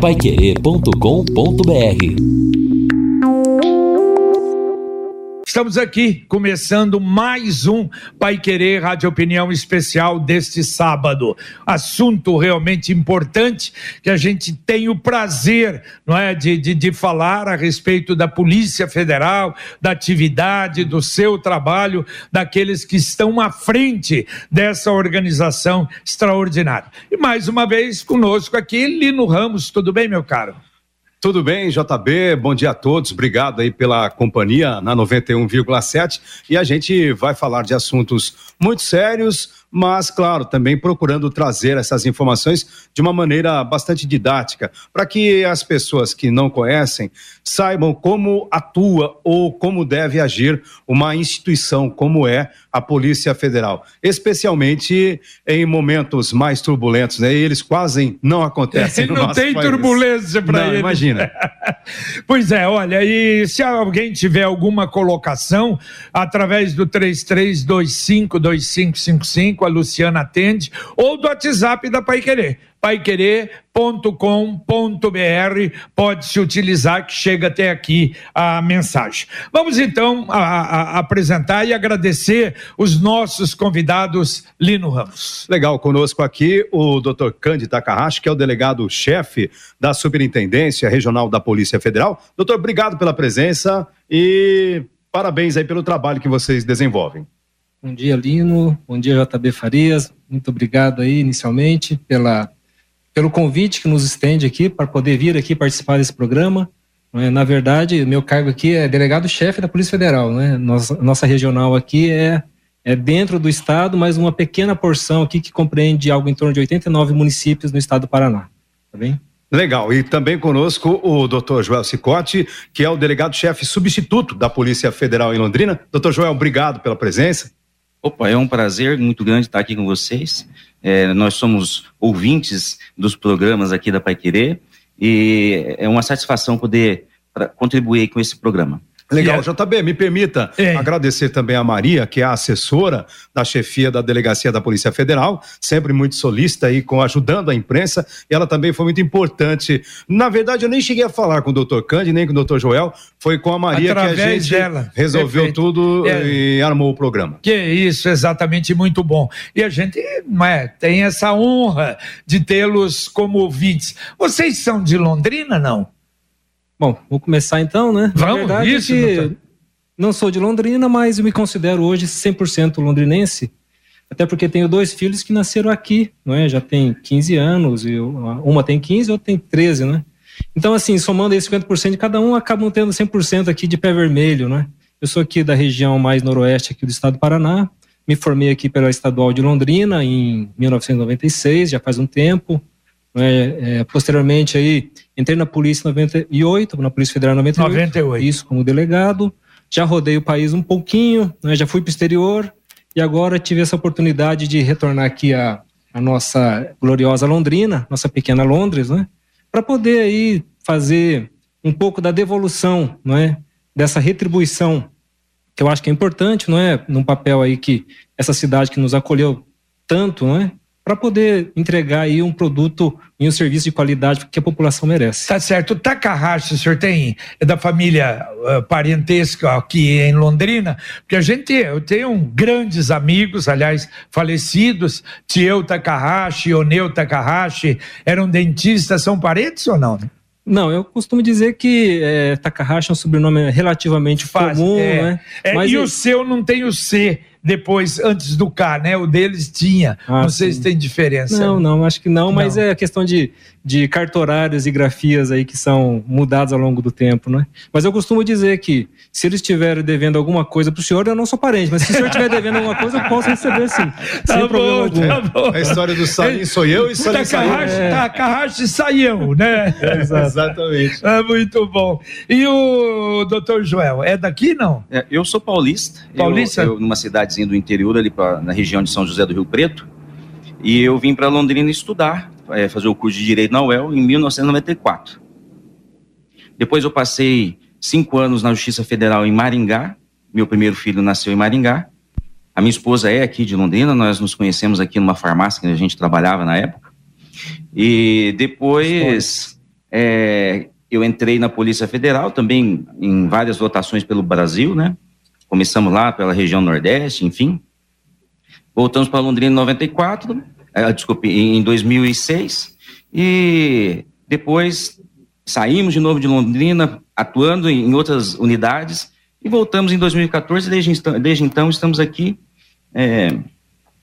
paiquerê.com.br Estamos aqui começando mais um Pai Querer Rádio Opinião Especial deste sábado. Assunto realmente importante que a gente tem o prazer não é, de, de, de falar a respeito da Polícia Federal, da atividade, do seu trabalho, daqueles que estão à frente dessa organização extraordinária. E mais uma vez conosco aqui, Lino Ramos. Tudo bem, meu caro? Tudo bem, JB? Bom dia a todos. Obrigado aí pela companhia na 91,7. E a gente vai falar de assuntos muito sérios, mas, claro, também procurando trazer essas informações de uma maneira bastante didática, para que as pessoas que não conhecem saibam como atua ou como deve agir uma instituição como é a Polícia Federal, especialmente em momentos mais turbulentos, né? E eles quase não acontecem. É, não tem país. turbulência para eles. Imagina. pois é, olha, e se alguém tiver alguma colocação, através do 33252555, a Luciana atende, ou do WhatsApp da Pai Querer paiquerê.com.br. Pode se utilizar que chega até aqui a mensagem. Vamos então a, a, apresentar e agradecer os nossos convidados, Lino Ramos. Legal, conosco aqui o Dr. Cândido Takahashi, que é o delegado-chefe da Superintendência Regional da Polícia Federal. Doutor, obrigado pela presença e parabéns aí pelo trabalho que vocês desenvolvem. Bom dia, Lino. Bom dia, JB Farias. Muito obrigado aí, inicialmente, pela pelo convite que nos estende aqui para poder vir aqui participar desse programa. É? Na verdade, meu cargo aqui é delegado-chefe da Polícia Federal. Né? Nossa, nossa regional aqui é, é dentro do estado, mas uma pequena porção aqui que compreende algo em torno de 89 municípios no estado do Paraná. Tá bem? Legal. E também conosco o doutor Joel Cicotti, que é o delegado-chefe substituto da Polícia Federal em Londrina. Doutor Joel, obrigado pela presença. Opa, é um prazer muito grande estar aqui com vocês. É, nós somos ouvintes dos programas aqui da Pai Querer e é uma satisfação poder contribuir com esse programa. Legal, JB, me permita é. agradecer também a Maria, que é a assessora da chefia da Delegacia da Polícia Federal, sempre muito solista aí, com, ajudando a imprensa, e ela também foi muito importante. Na verdade, eu nem cheguei a falar com o doutor Cândido, nem com o doutor Joel, foi com a Maria Através que a gente dela. resolveu Perfeito. tudo é. e armou o programa. Que isso, exatamente, muito bom. E a gente é, tem essa honra de tê-los como ouvintes. Vocês são de Londrina, não? Bom, vou começar então, né? Vamos, Na verdade, isso, que não sou de Londrina, mas me considero hoje 100% londrinense, até porque tenho dois filhos que nasceram aqui, não é? Já tem 15 anos, e uma tem 15 e outra tem 13, né? Então, assim, somando aí 50% de cada um, acabam tendo 100% aqui de pé vermelho, né? Eu sou aqui da região mais noroeste aqui do estado do Paraná, me formei aqui pela Estadual de Londrina em 1996, já faz um tempo. É, é, posteriormente aí entrei na polícia em 98, na Polícia Federal em 98, 98. Isso como delegado. Já rodei o país um pouquinho, né, já fui para o exterior e agora tive essa oportunidade de retornar aqui a, a nossa gloriosa Londrina, nossa pequena Londres, né? Para poder aí fazer um pouco da devolução, não é? Dessa retribuição que eu acho que é importante, não é? Num papel aí que essa cidade que nos acolheu tanto, não é? Para poder entregar aí um produto e um serviço de qualidade que a população merece. Tá certo. O Takahashi, o senhor tem é da família uh, parentesca aqui em Londrina? Porque a gente, eu tenho grandes amigos, aliás, falecidos, Tio Takahashi, Oneu Takahashi, eram dentistas, são parentes ou não? Não, eu costumo dizer que é, Takahashi é um sobrenome relativamente Fácil, comum, é. né? É, Mas e o seu não tem o C depois, antes do K, né? O deles tinha. Ah, não sei sim. se tem diferença. Não, não, acho que não, mas não. é a questão de, de cartorários e grafias aí que são mudados ao longo do tempo, né? Mas eu costumo dizer que se eles estiverem devendo alguma coisa pro senhor, eu não sou parente, mas se o senhor estiver devendo alguma coisa, eu posso receber sim. Tá sem bom, problema algum. Tá bom. A história do Salim sou eu e Salim Takahashi, é. Takahashi saiu, né? Exatamente. É muito bom. E o doutor Joel, é daqui não? É, eu sou paulista. Paulista? Eu, eu, numa cidadezinha do interior, ali pra, na região de São José do Rio Preto. E eu vim para Londrina estudar, é, fazer o curso de Direito na UEL em 1994. Depois eu passei cinco anos na Justiça Federal em Maringá. Meu primeiro filho nasceu em Maringá. A minha esposa é aqui de Londrina, nós nos conhecemos aqui numa farmácia que a gente trabalhava na época. E depois é, eu entrei na Polícia Federal, também em várias votações pelo Brasil, né? Começamos lá pela região Nordeste, enfim. Voltamos para Londrina em 94, é, desculpe, em 2006. E depois saímos de novo de Londrina, atuando em outras unidades. E voltamos em 2014, desde, desde então estamos aqui. É,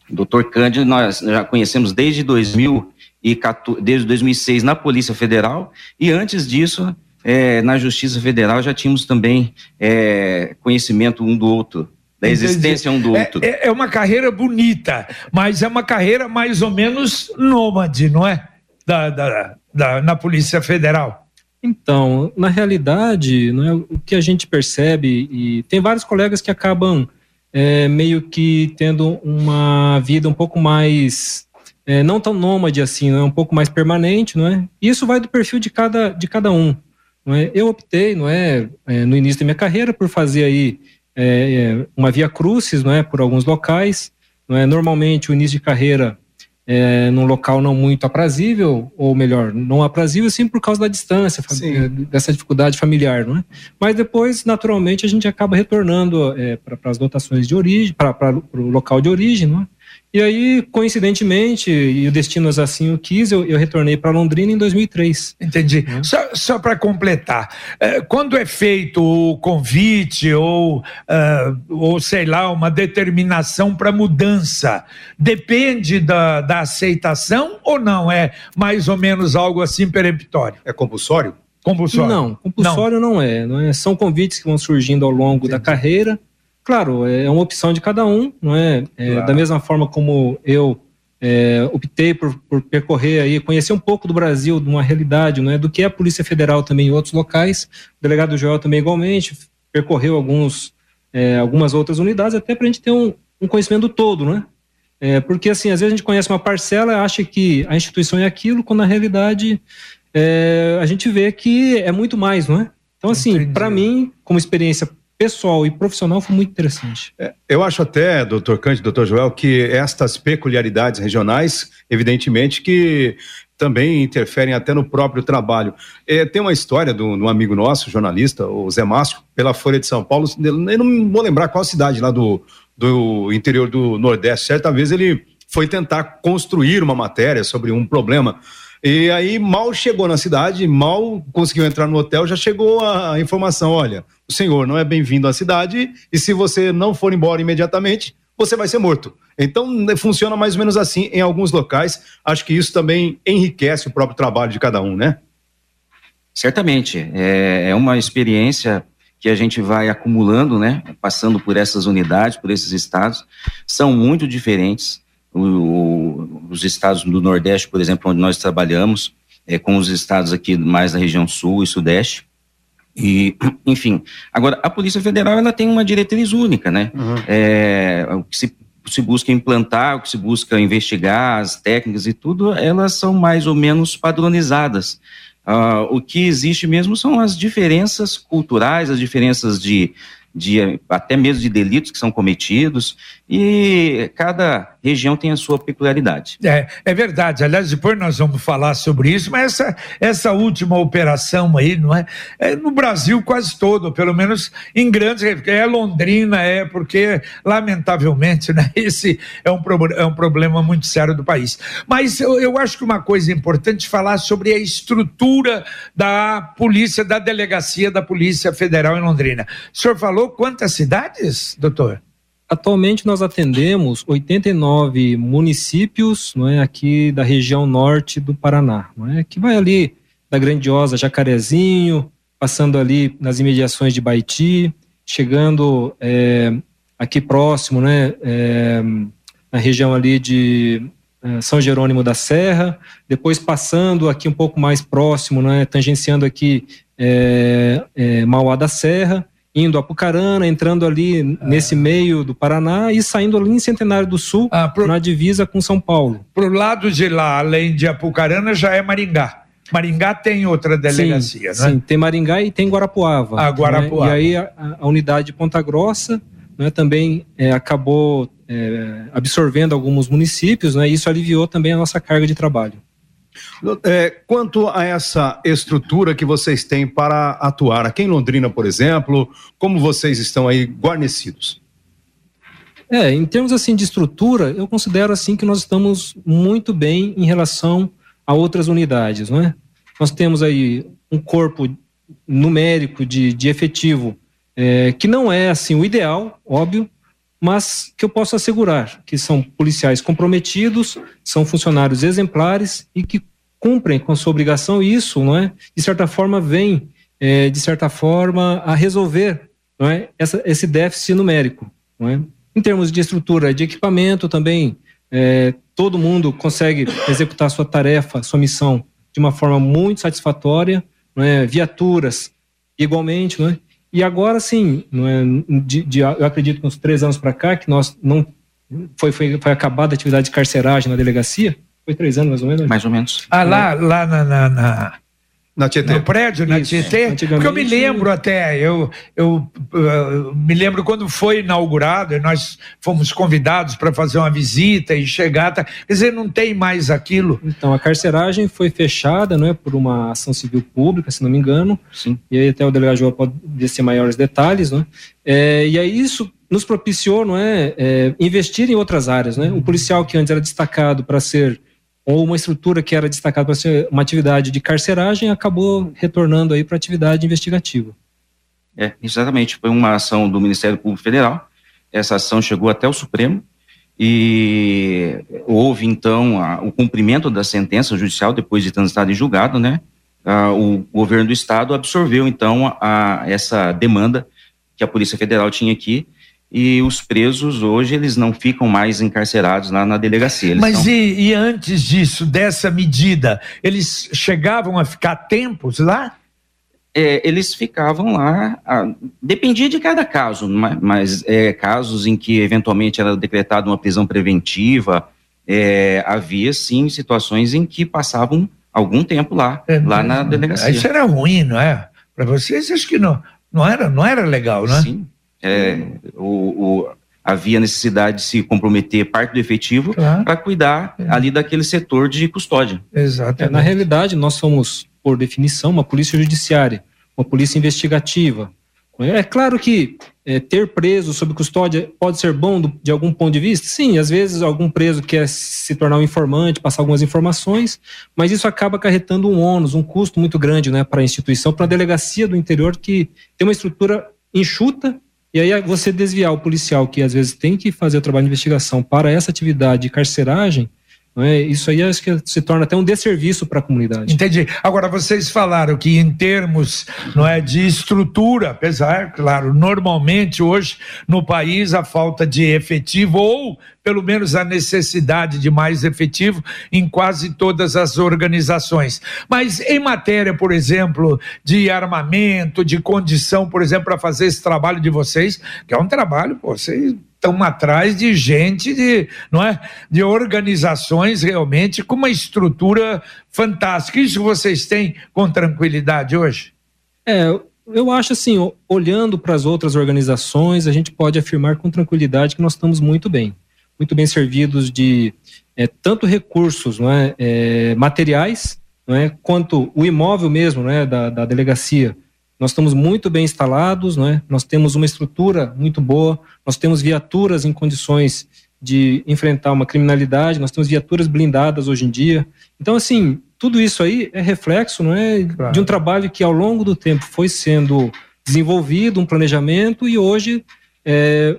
Doutor Cândido, nós já conhecemos desde 2014, desde 2006 na Polícia Federal e antes disso é, na Justiça Federal já tínhamos também é, conhecimento um do outro, da existência um do é, outro. É, é, uma carreira bonita, mas é uma carreira mais ou menos nômade, não é? Da, da, da na Polícia Federal. Então, na realidade, não é, o que a gente percebe, e tem vários colegas que acabam é, meio que tendo uma vida um pouco mais é, não tão nômade assim, não é um pouco mais permanente, não é? Isso vai do perfil de cada de cada um. Não é? Eu optei, não é, é no início da minha carreira por fazer aí é, é uma via crucis, não é, por alguns locais. Não é? Normalmente o início de carreira é, num local não muito aprazível, ou melhor, não aprazível, sim, por causa da distância, é, dessa dificuldade familiar, não é? Mas depois, naturalmente, a gente acaba retornando é, para as dotações de origem, para o local de origem, não é? E aí, coincidentemente, e o destino assim o quis, eu, eu retornei para Londrina em 2003. Entendi. Uhum. Só, só para completar, é, quando é feito o convite ou, uh, ou sei lá, uma determinação para mudança, depende da, da aceitação ou não? É mais ou menos algo assim peremptório? É compulsório? Compulsório? Não, compulsório não, não é, não é. São convites que vão surgindo ao longo Entendi. da carreira Claro, é uma opção de cada um, não é? é claro. Da mesma forma como eu é, optei por, por, percorrer aí, conhecer um pouco do Brasil, de uma realidade, não é? Do que é a Polícia Federal também em outros locais. O delegado Joel também igualmente percorreu alguns, é, algumas outras unidades, até para a gente ter um, um conhecimento todo, não é? é? Porque assim, às vezes a gente conhece uma parcela, acha que a instituição é aquilo, quando na realidade é, a gente vê que é muito mais, não é? Então assim, para mim, como experiência pessoal e profissional foi muito interessante. É, eu acho até, doutor Cândido, doutor Joel, que estas peculiaridades regionais, evidentemente que também interferem até no próprio trabalho. É, tem uma história de um amigo nosso, jornalista, o Zé Márcio, pela Folha de São Paulo, eu não vou lembrar qual cidade lá do, do interior do Nordeste, certa vez ele foi tentar construir uma matéria sobre um problema e aí mal chegou na cidade, mal conseguiu entrar no hotel, já chegou a informação: olha, o senhor não é bem-vindo à cidade e se você não for embora imediatamente, você vai ser morto. Então né, funciona mais ou menos assim em alguns locais. Acho que isso também enriquece o próprio trabalho de cada um, né? Certamente. É, é uma experiência que a gente vai acumulando, né? Passando por essas unidades, por esses estados. São muito diferentes o, os estados do Nordeste, por exemplo, onde nós trabalhamos, é, com os estados aqui mais da região Sul e Sudeste. E, enfim, agora a Polícia Federal ela tem uma diretriz única, né? Uhum. É, o que se, se busca implantar, o que se busca investigar, as técnicas e tudo, elas são mais ou menos padronizadas. Uh, o que existe mesmo são as diferenças culturais, as diferenças de, de até mesmo de delitos que são cometidos, e cada região tem a sua peculiaridade. É, é verdade. Aliás, depois nós vamos falar sobre isso, mas essa, essa última operação aí, não é? é no Brasil quase todo, pelo menos em grandes, é Londrina, é, porque, lamentavelmente, né, esse é um, é um problema muito sério do país. Mas eu, eu acho que uma coisa importante falar sobre a estrutura da polícia, da delegacia da Polícia Federal em Londrina. O senhor falou quantas cidades, doutor? Atualmente nós atendemos 89 municípios, não é, aqui da região norte do Paraná, não é, que vai ali da grandiosa Jacarezinho, passando ali nas imediações de Baiti, chegando é, aqui próximo, né, é, na região ali de é, São Jerônimo da Serra, depois passando aqui um pouco mais próximo, né, tangenciando aqui é, é, Mauá da Serra, indo a Apucarana, entrando ali é. nesse meio do Paraná e saindo ali em Centenário do Sul, ah, pro, na divisa com São Paulo. Para o lado de lá, além de Apucarana, já é Maringá. Maringá tem outra delegacia, sim, né? Sim, tem Maringá e tem Guarapuava. Ah, Guarapuava. Né? E aí a, a, unidade de Ponta Grossa né, também é, acabou é, absorvendo alguns municípios, né? E isso aliviou também a nossa carga de trabalho. É, quanto a essa estrutura que vocês têm para atuar aqui em Londrina, por exemplo, como vocês estão aí guarnecidos? É, em termos assim de estrutura, eu considero assim que nós estamos muito bem em relação a outras unidades, não é? Nós temos aí um corpo numérico de, de efetivo é, que não é assim o ideal, óbvio, mas que eu posso assegurar que são policiais comprometidos, são funcionários exemplares e que cumprem com a sua obrigação. E isso, não é, de certa forma, vem é, de certa forma a resolver, não é, essa, esse déficit numérico, não é? Em termos de estrutura, de equipamento também, é, todo mundo consegue executar sua tarefa, sua missão de uma forma muito satisfatória, não é? Viaturas, igualmente, não é? E agora sim, não é, de, de, eu acredito que uns três anos para cá, que nós não. Foi, foi, foi acabada a atividade de carceragem na delegacia. Foi três anos mais ou menos? Mais ou menos. Ah, lá, lá na, na, na na Tietê. No prédio, na Isso. Tietê. Porque eu me lembro até, eu, eu, eu, me lembro quando foi inaugurado e nós fomos convidados para fazer uma visita e chegar. Tá, quer dizer, não tem mais aquilo. Então, a carceragem foi fechada não é, por uma ação civil pública, se não me engano. Sim. E aí até o delegado João pode descer maiores detalhes. Não é? é e aí isso nos propiciou não é, é, investir em outras áreas. Né? O policial que antes era destacado para ser ou uma estrutura que era destacada para ser uma atividade de carceragem acabou retornando aí para atividade investigativa. É, exatamente. Foi uma ação do Ministério Público Federal. Essa ação chegou até o Supremo e houve então a, o cumprimento da sentença judicial depois de transitado em julgado, né? A, o governo do estado absorveu então a, essa demanda que a Polícia Federal tinha aqui e os presos hoje eles não ficam mais encarcerados lá na delegacia. Mas e, e, antes disso, dessa medida, eles chegavam a ficar tempos lá? É, eles ficavam lá, a, dependia de cada caso, mas, mas é, casos em que eventualmente era decretada uma prisão preventiva, é, havia sim situações em que passavam algum tempo lá, é, lá na delegacia. Isso era ruim, não é? Para vocês, acho que não, não, era, não era legal, né? Sim é, o, o, havia necessidade de se comprometer parte do efetivo claro. para cuidar é. ali daquele setor de custódia. Exato. É, na realidade, nós somos, por definição, uma polícia judiciária, uma polícia investigativa. É claro que é, ter preso sob custódia pode ser bom do, de algum ponto de vista? Sim, às vezes algum preso quer se tornar um informante, passar algumas informações, mas isso acaba acarretando um ônus, um custo muito grande né, para a instituição, para a delegacia do interior que tem uma estrutura enxuta e aí você desviar o policial que às vezes tem que fazer o trabalho de investigação para essa atividade de carceragem, é? Isso aí acho que se torna até um desserviço para a comunidade. Entendi. Agora, vocês falaram que em termos não é, de estrutura, apesar, claro, normalmente hoje no país a falta de efetivo ou pelo menos a necessidade de mais efetivo em quase todas as organizações. Mas em matéria, por exemplo, de armamento, de condição, por exemplo, para fazer esse trabalho de vocês, que é um trabalho, pô, vocês estão atrás de gente de, não é, de organizações realmente com uma estrutura fantástica. Isso vocês têm com tranquilidade hoje? É, eu acho assim, olhando para as outras organizações, a gente pode afirmar com tranquilidade que nós estamos muito bem, muito bem servidos de é, tanto recursos, não é, é materiais, não é, quanto o imóvel mesmo, não é, da, da delegacia nós estamos muito bem instalados, né? nós temos uma estrutura muito boa, nós temos viaturas em condições de enfrentar uma criminalidade, nós temos viaturas blindadas hoje em dia. Então, assim, tudo isso aí é reflexo não é, claro. de um trabalho que ao longo do tempo foi sendo desenvolvido, um planejamento, e hoje, é,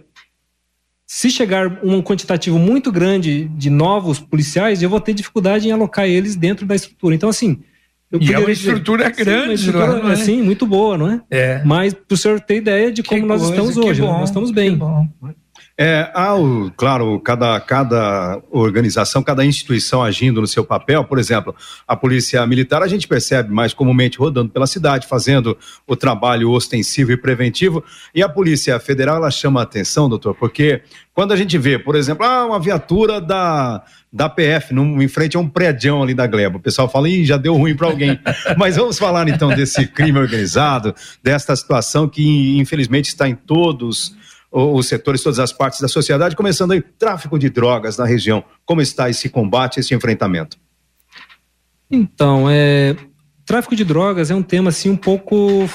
se chegar um quantitativo muito grande de novos policiais, eu vou ter dificuldade em alocar eles dentro da estrutura. Então, assim, eu e é uma estrutura dizer, grande, sim, uma estrutura, lá, é? Sim, muito boa, não é? É. Mas para o senhor ter ideia de como que nós coisa, estamos hoje, né? bom, nós estamos bem. É, há, o, claro, cada, cada organização, cada instituição agindo no seu papel. Por exemplo, a Polícia Militar a gente percebe mais comumente rodando pela cidade, fazendo o trabalho ostensivo e preventivo. E a Polícia Federal, ela chama a atenção, doutor, porque quando a gente vê, por exemplo, ah, uma viatura da, da PF num, em frente a um prédio ali da Gleba, o pessoal fala, ih, já deu ruim para alguém. Mas vamos falar então desse crime organizado, desta situação que infelizmente está em todos os setores, todas as partes da sociedade, começando aí tráfico de drogas na região. Como está esse combate, esse enfrentamento? Então, é, tráfico de drogas é um tema assim um pouco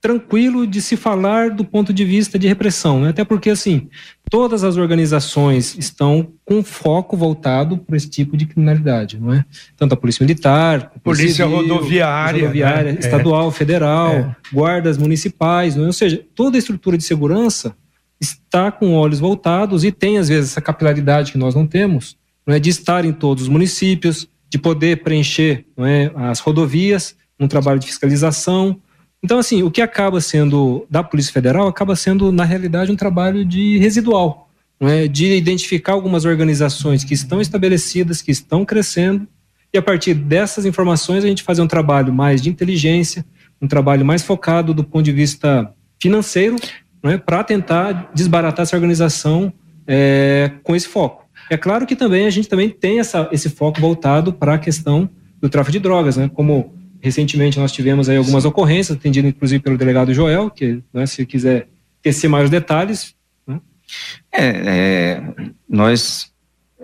tranquilo de se falar do ponto de vista de repressão, né? até porque assim todas as organizações estão com foco voltado para esse tipo de criminalidade, não é? Tanto a polícia militar, a polícia, polícia civil, rodoviária, rodoviária né? estadual, é. federal, é. guardas municipais, não é? ou seja, toda a estrutura de segurança está com olhos voltados e tem às vezes essa capilaridade que nós não temos, não é, de estar em todos os municípios, de poder preencher não é, as rodovias, um trabalho de fiscalização. Então, assim, o que acaba sendo da Polícia Federal acaba sendo, na realidade, um trabalho de residual, não é, de identificar algumas organizações que estão estabelecidas, que estão crescendo, e a partir dessas informações a gente fazer um trabalho mais de inteligência, um trabalho mais focado do ponto de vista financeiro, é, para tentar desbaratar essa organização é, com esse foco. É claro que também a gente também tem essa, esse foco voltado para a questão do tráfico de drogas, né? Como recentemente nós tivemos aí algumas Sim. ocorrências, atendidas inclusive pelo delegado Joel, que né, se quiser tecer mais detalhes. Né? É, é, nós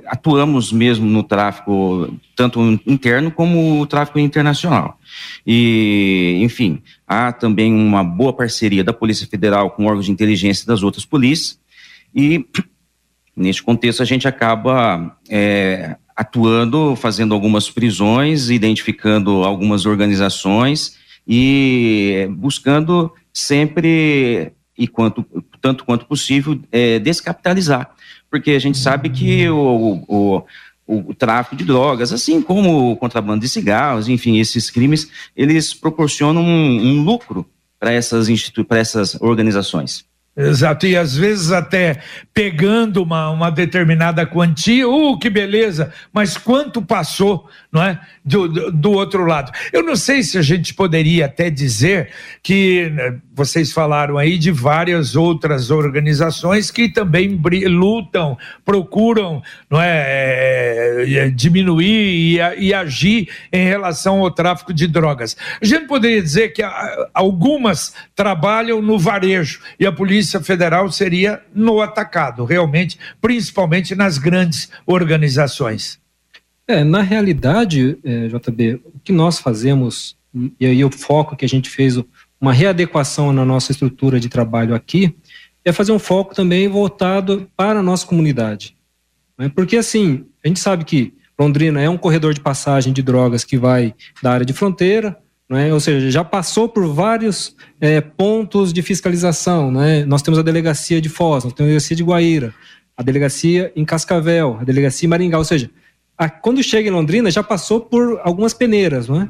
atuamos mesmo no tráfico, tanto interno como o tráfico internacional. E, enfim, há também uma boa parceria da Polícia Federal com órgãos de inteligência das outras polícias, e Neste contexto, a gente acaba é, atuando, fazendo algumas prisões, identificando algumas organizações e buscando sempre, e quanto, tanto quanto possível, é, descapitalizar. Porque a gente sabe que o, o, o, o tráfico de drogas, assim como o contrabando de cigarros, enfim, esses crimes, eles proporcionam um, um lucro para essas, essas organizações. Exato, e às vezes até pegando uma, uma determinada quantia, uh, que beleza, mas quanto passou, não é? Do, do, do, outro lado. Eu não sei se a gente poderia até dizer que né, vocês falaram aí de várias outras organizações que também lutam, procuram, não é, é, é diminuir e, e, agir em relação ao tráfico de drogas. A gente poderia dizer que algumas trabalham no varejo e a polícia Polícia Federal seria no atacado, realmente, principalmente nas grandes organizações. É, na realidade, é, JB, o que nós fazemos, e aí o foco que a gente fez, uma readequação na nossa estrutura de trabalho aqui, é fazer um foco também voltado para a nossa comunidade. Né? Porque, assim, a gente sabe que Londrina é um corredor de passagem de drogas que vai da área de fronteira, é? ou seja, já passou por vários é, pontos de fiscalização. É? Nós temos a delegacia de Foz, nós temos a delegacia de Guaíra, a delegacia em Cascavel, a delegacia em Maringá, ou seja, a, quando chega em Londrina já passou por algumas peneiras. Não é?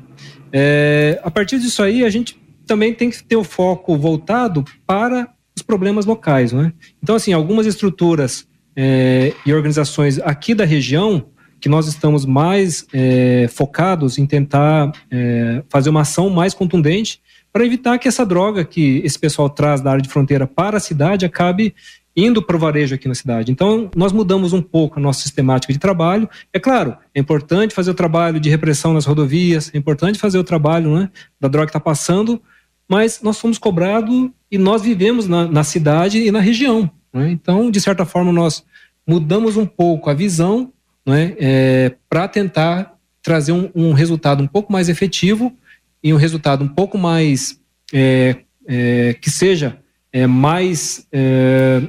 é? a partir disso aí, a gente também tem que ter o foco voltado para os problemas locais. Não é? Então, assim, algumas estruturas é, e organizações aqui da região que nós estamos mais é, focados em tentar é, fazer uma ação mais contundente para evitar que essa droga que esse pessoal traz da área de fronteira para a cidade acabe indo para o varejo aqui na cidade. Então, nós mudamos um pouco a nossa sistemática de trabalho. É claro, é importante fazer o trabalho de repressão nas rodovias, é importante fazer o trabalho né, da droga que está passando, mas nós fomos cobrados e nós vivemos na, na cidade e na região. Né? Então, de certa forma, nós mudamos um pouco a visão né, é, para tentar trazer um, um, resultado um pouco mais efetivo e um resultado um pouco mais é, é, que seja é, mais é,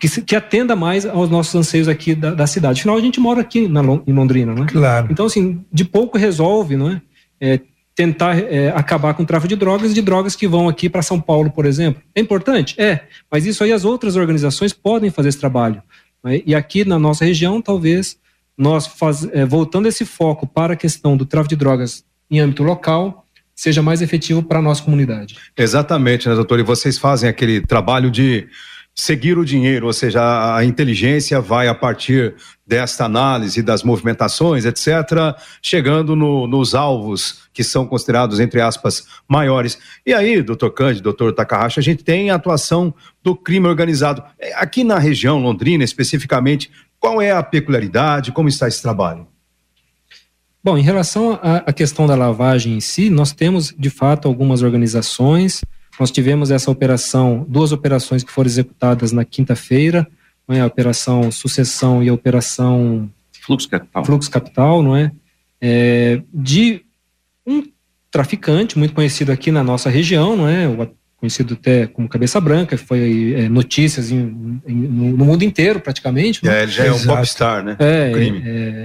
que, se, que, atenda mais aos nossos anseios aqui da, da, cidade. Afinal, a gente mora aqui na, em Londrina, né? Claro. Então, assim, de pouco resolve, não é? é tentar acabar com o tráfico de drogas, de drogas que vão aqui para São Paulo, por exemplo. É importante? É, mas isso aí as outras organizações podem fazer esse trabalho. Né? E aqui na nossa região, talvez nós faz, é, voltando esse foco para a questão do tráfico de drogas em âmbito local, seja mais efetivo para a nossa comunidade. Exatamente, né, doutor? E vocês fazem aquele trabalho de seguir o dinheiro, ou seja, a inteligência vai a partir desta análise das movimentações, etc., chegando no, nos alvos que são considerados, entre aspas, maiores. E aí, doutor Cândido, doutor Takahashi, a gente tem a atuação do crime organizado. É, aqui na região Londrina, especificamente, qual é a peculiaridade? Como está esse trabalho? Bom, em relação à questão da lavagem em si, nós temos de fato algumas organizações. Nós tivemos essa operação, duas operações que foram executadas na quinta-feira, é? a operação Sucessão e a operação Fluxo Capital. Fluxo Capital, não é? é, de um traficante muito conhecido aqui na nossa região, não é? conhecido até como Cabeça Branca, foi é, notícias em, em, no mundo inteiro praticamente. Né? É, ele já é um popstar, né? É,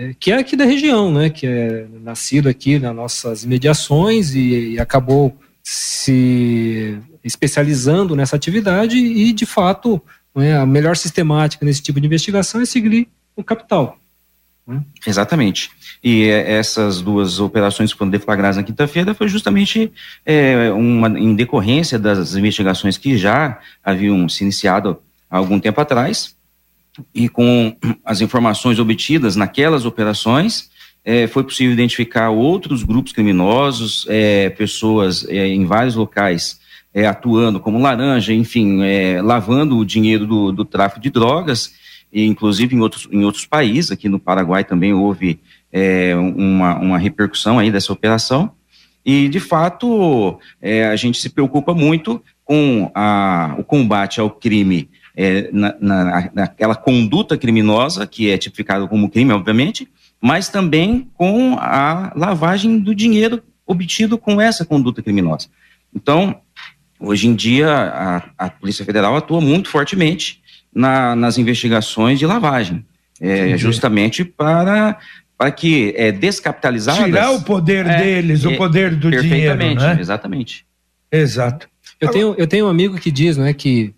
é, que é aqui da região, né? Que é nascido aqui nas nossas imediações e, e acabou se especializando nessa atividade e, de fato, é, a melhor sistemática nesse tipo de investigação é seguir o capital. Né? Exatamente. E essas duas operações que foram deflagradas na quinta-feira foi justamente é, uma em decorrência das investigações que já haviam se iniciado há algum tempo atrás e com as informações obtidas naquelas operações é, foi possível identificar outros grupos criminosos, é, pessoas é, em vários locais é, atuando como laranja, enfim, é, lavando o dinheiro do, do tráfico de drogas. E inclusive em outros, em outros países, aqui no Paraguai também houve é, uma, uma repercussão aí dessa operação, e de fato a gente se preocupa muito com a, o combate ao crime, na, na, naquela conduta criminosa, que é tipificada como crime, obviamente, mas também com a lavagem do dinheiro obtido com essa conduta criminosa. Então, hoje em dia, a, a Polícia Federal atua muito fortemente na, nas investigações de lavagem, é, justamente para para que é, descapitalizadas... Tirar o poder é, deles, é, o poder do dinheiro, né? exatamente. Exato. Eu tenho, eu tenho um amigo que diz, né, que,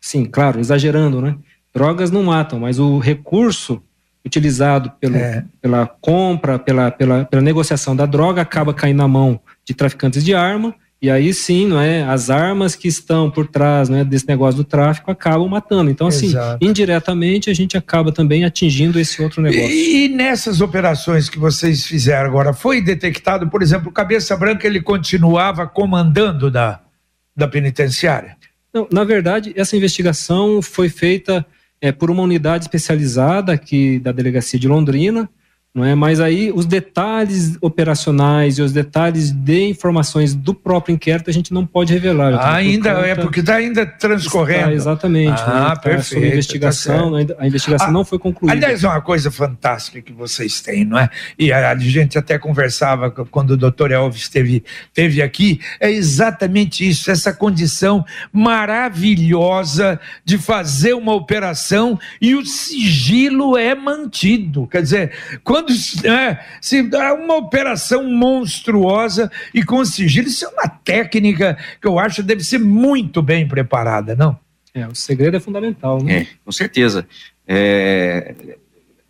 sim, claro, exagerando, né, drogas não matam, mas o recurso utilizado pelo, é. pela compra, pela, pela, pela negociação da droga acaba caindo na mão de traficantes de arma e aí sim, não é? As armas que estão por trás é, desse negócio do tráfico acabam matando. Então, assim, Exato. indiretamente a gente acaba também atingindo esse outro negócio. E, e, nessas operações que vocês fizeram agora, foi detectado, por exemplo, o Cabeça Branca ele continuava comandando da, da penitenciária? Não, na verdade, essa investigação foi feita é, por uma unidade especializada aqui da delegacia de Londrina não é? Mas aí os detalhes operacionais e os detalhes de informações do próprio inquérito a gente não pode revelar. Ah, ainda é porque está ainda transcorrendo. Está, exatamente. Ah, né? Tá perfeito. Tá investigação, tá a investigação ah, não foi concluída. Aliás, é uma coisa fantástica que vocês têm, não é? E a, a gente até conversava quando o doutor Elvis esteve, esteve aqui, é exatamente isso, essa condição maravilhosa de fazer uma operação e o sigilo é mantido. Quer dizer, quando quando é, se dá uma operação monstruosa e com sigilo, isso é uma técnica que eu acho deve ser muito bem preparada, não? É, o segredo é fundamental, né? É, com certeza. É,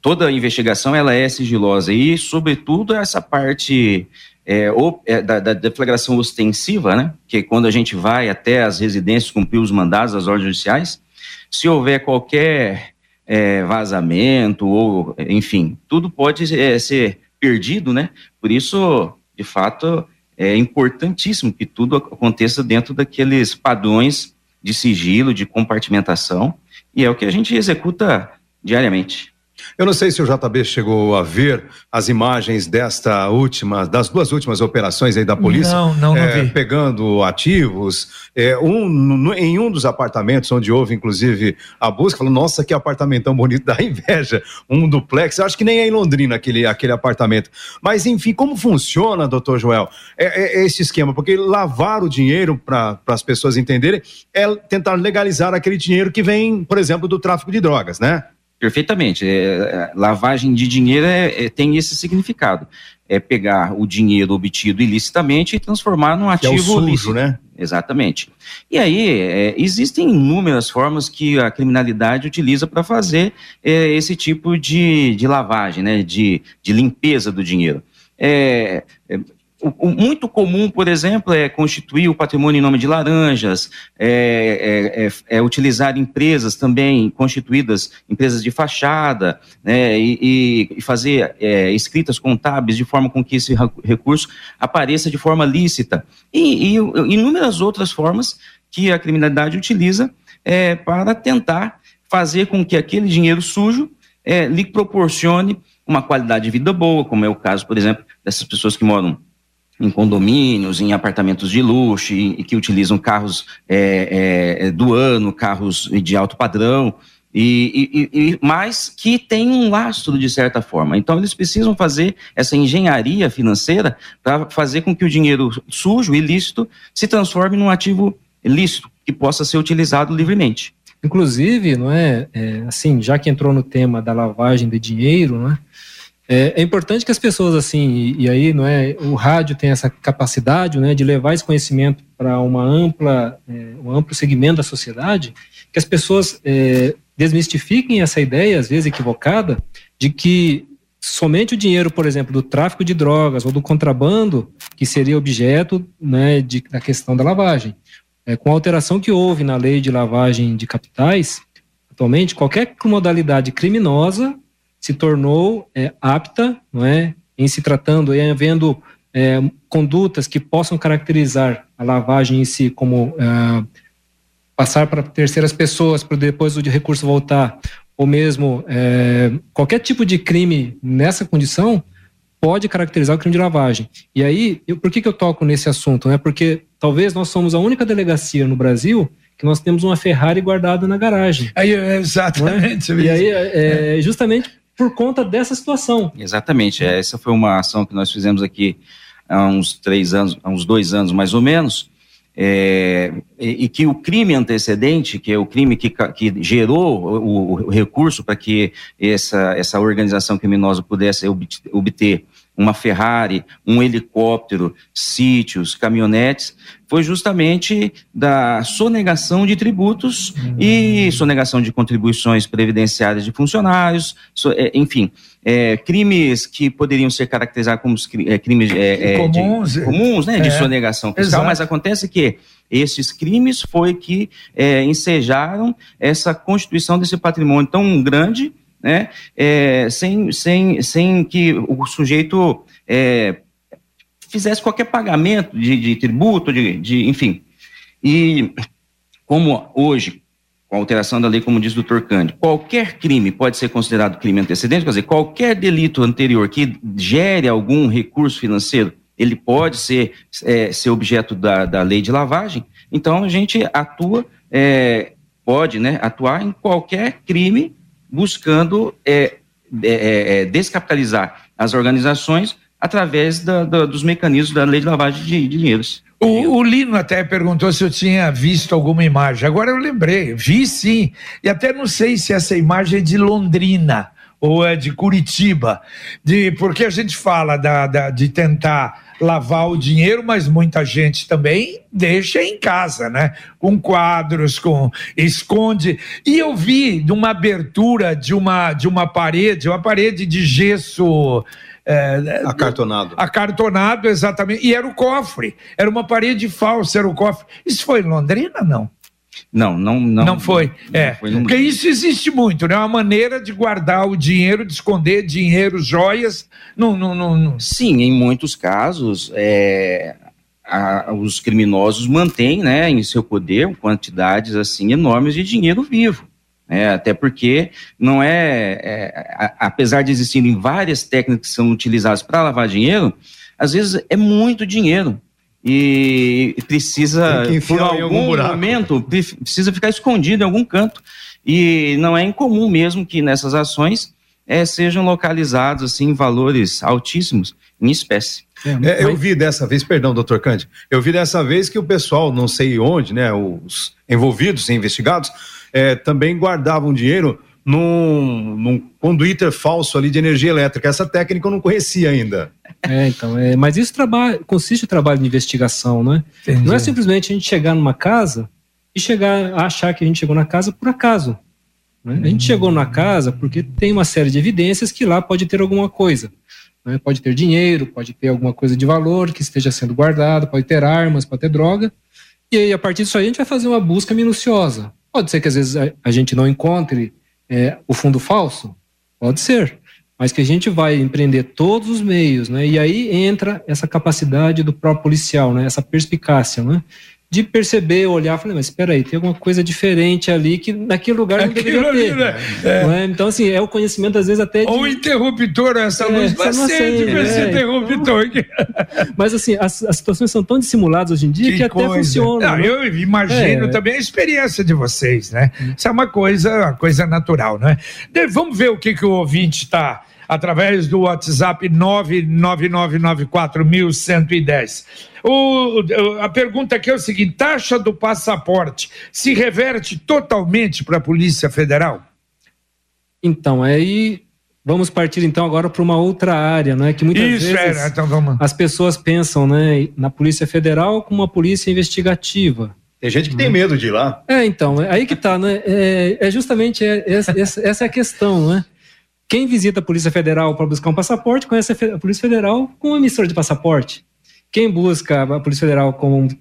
toda investigação ela é sigilosa e, sobretudo, essa parte é, é, da, da, deflagração ostensiva, né? Que é quando a gente vai até as residências cumprir os mandados das ordens judiciais, se houver qualquer é, vazamento ou, enfim, tudo pode é, ser perdido, né? Por isso, de fato, é importantíssimo que tudo aconteça dentro daqueles padrões de sigilo, de compartimentação, e é o que a gente executa diariamente. Eu não sei se o JB chegou a ver as imagens desta última, das duas últimas operações aí da polícia. Não, não, não é, vi. Pegando ativos. É, um, no, em um dos apartamentos, onde houve inclusive a busca, falou: nossa, que apartamentão bonito, dá inveja. Um duplex. Acho que nem é em Londrina aquele, aquele apartamento. Mas, enfim, como funciona, doutor Joel, é, é, é esse esquema? Porque lavar o dinheiro, para as pessoas entenderem, é tentar legalizar aquele dinheiro que vem, por exemplo, do tráfico de drogas, né? Perfeitamente. É, é, lavagem de dinheiro é, é, tem esse significado. É pegar o dinheiro obtido ilicitamente e transformar num ativo que é o sujo, lícito. né? Exatamente. E aí, é, existem inúmeras formas que a criminalidade utiliza para fazer é, esse tipo de, de lavagem, né? de, de limpeza do dinheiro. É, o, o, muito comum, por exemplo, é constituir o patrimônio em nome de laranjas, é, é, é, é utilizar empresas também constituídas, empresas de fachada, né, e, e, fazer é, escritas contábeis de forma com que esse recurso apareça de forma lícita. E, e inúmeras outras formas que a criminalidade utiliza é, para tentar fazer com que aquele dinheiro sujo lhe proporcione uma qualidade de vida boa, como é o caso, por exemplo, dessas pessoas que moram em condomínios, em apartamentos de luxo e, e que utilizam carros é, é, do ano, carros de alto padrão. E, e, e, mas que tem um lastro de certa forma. Então eles precisam fazer essa engenharia financeira para fazer com que o dinheiro sujo, ilícito, se transforme num ativo lícito que possa ser utilizado livremente. Inclusive, não é, é assim, já que entrou no tema da lavagem de dinheiro, não é? É, é, importante que as pessoas assim e, e, aí não é o rádio tem essa capacidade né de levar esse conhecimento para uma ampla é, um amplo segmento da sociedade que as pessoas é, desmistifiquem essa ideia, às vezes equivocada, de que somente o dinheiro, por exemplo, do tráfico de drogas ou do contrabando, que seria objeto né, de, da questão da lavagem. É, com a alteração que houve na lei de lavagem de capitais, atualmente, qualquer modalidade criminosa se tornou é, apta, não é, em se tratando e havendo é, condutas que possam caracterizar a lavagem em si como é, passar para terceiras pessoas para depois o de recurso voltar, ou mesmo é, qualquer tipo de crime nessa condição pode caracterizar o crime de lavagem. E aí, eu, por que, que eu toco nesse assunto? É porque talvez nós somos a única delegacia no Brasil que nós temos uma Ferrari guardada na garagem. Aí, exatamente. É? E aí, é, é, justamente por conta dessa situação. Exatamente. Essa foi uma ação que nós fizemos aqui há uns três anos, há uns dois anos mais ou menos, é, e, e, que o crime antecedente, que é o crime que, que gerou o, o recurso para que essa, essa organização criminosa pudesse obter uma Ferrari, um helicóptero, sítios, caminhonetes, foi justamente da sonegação de tributos e sonegação de contribuições previdenciárias de funcionários, é, enfim, é, crimes que poderiam ser caracterizados como é, crimes é, é, comuns, de, comuns né, de é. sonegação fiscal, Exato. mas acontece que esses crimes foi que ensejaram essa constituição desse patrimônio tão grande né, é, sem, sem, sem que o sujeito é, fizesse qualquer pagamento de, de tributo, de, de, enfim. E como hoje, com a alteração da lei, como diz o doutor Cândido, qualquer crime pode ser considerado crime antecedente, quer dizer, qualquer delito anterior que gere algum recurso financeiro, ele pode ser, é, ser objeto da, da lei de lavagem, então a gente atua, é, pode né, atuar em qualquer crime buscando é, é, é, é, descapitalizar as organizações através da, da, dos mecanismos da lei de lavagem de, de dinheiros. O, o, Lino até perguntou se eu tinha visto alguma imagem. Agora eu lembrei, vi sim. E até não sei se essa imagem é de Londrina ou é de Curitiba. De, porque a gente fala da, da de tentar lavar o dinheiro, mas muita gente também deixa em casa, né? Com quadros, com esconde. E eu vi numa abertura de uma de uma parede, uma parede de gesso é, acartonado. Acartonado, exatamente. E era o cofre. Era uma parede falsa, era o cofre. Isso foi em Londrina, não? Não, não, não. Não foi. Não, é. Não foi Porque isso existe muito, né? Uma maneira de guardar o dinheiro, de esconder dinheiro, joias. Não, não, não, Sim, em muitos casos, é, a, os criminosos mantêm, né, em seu poder quantidades assim enormes de dinheiro vivo. É, até porque não é, é a, apesar de existirem várias técnicas que são utilizadas para lavar dinheiro, às vezes é muito dinheiro e precisa, por algum, algum momento, precisa ficar escondido em algum canto. E não é incomum mesmo que nessas ações é, sejam localizados assim valores altíssimos em espécie. É, eu vi dessa vez, perdão, doutor Cândido, eu vi dessa vez que o pessoal, não sei onde, né, os envolvidos, investigados, é, também guardavam dinheiro num, num conduíter falso ali de energia elétrica. Essa técnica eu não conhecia ainda. É, então, é, mas isso trabalha, consiste em trabalho de investigação, né? Entendi. Não é simplesmente a gente chegar numa casa e chegar a achar que a gente chegou na casa por acaso. Né? A gente chegou na casa porque tem uma série de evidências que lá pode ter alguma coisa. Né? Pode ter dinheiro, pode ter alguma coisa de valor que esteja sendo guardado, pode ter armas, pode ter droga. E aí, a partir disso aí, a gente vai fazer uma busca minuciosa. Pode ser que às vezes a, a gente não encontre é, o fundo falso? Pode ser mas que a gente vai empreender todos os meios, né? E aí entra essa capacidade do próprio policial, né? Essa perspicácia, né? De perceber, olhar, falei, mas espera aí, tem alguma coisa diferente ali que naquele lugar não deveria ter. né? é. Então, assim, é o conhecimento, às vezes, até de... Ou interruptor, essa é, luz ser é, esse interruptor. Mas, assim, as, as, situações são tão dissimuladas hoje em dia que, que até funcionam. Não, né? Eu imagino é. também a experiência de vocês, né? Isso é uma coisa, uma coisa natural, né? Vamos ver o que, que o ouvinte está através do WhatsApp 999941110. O, a pergunta aqui é o seguinte: taxa do passaporte se reverte totalmente para a Polícia Federal? Então, aí vamos partir então agora para uma outra área, né? Que muitas Isso, vezes é, então vamos. as pessoas pensam, né, na Polícia Federal como uma polícia investigativa. Tem gente que tem medo de ir lá. É, então, é aí que tá, né? É, é justamente essa, essa é a questão, né? Quem visita a Polícia Federal para buscar um passaporte conhece a Polícia Federal como emissora de passaporte. Quem busca a Polícia Federal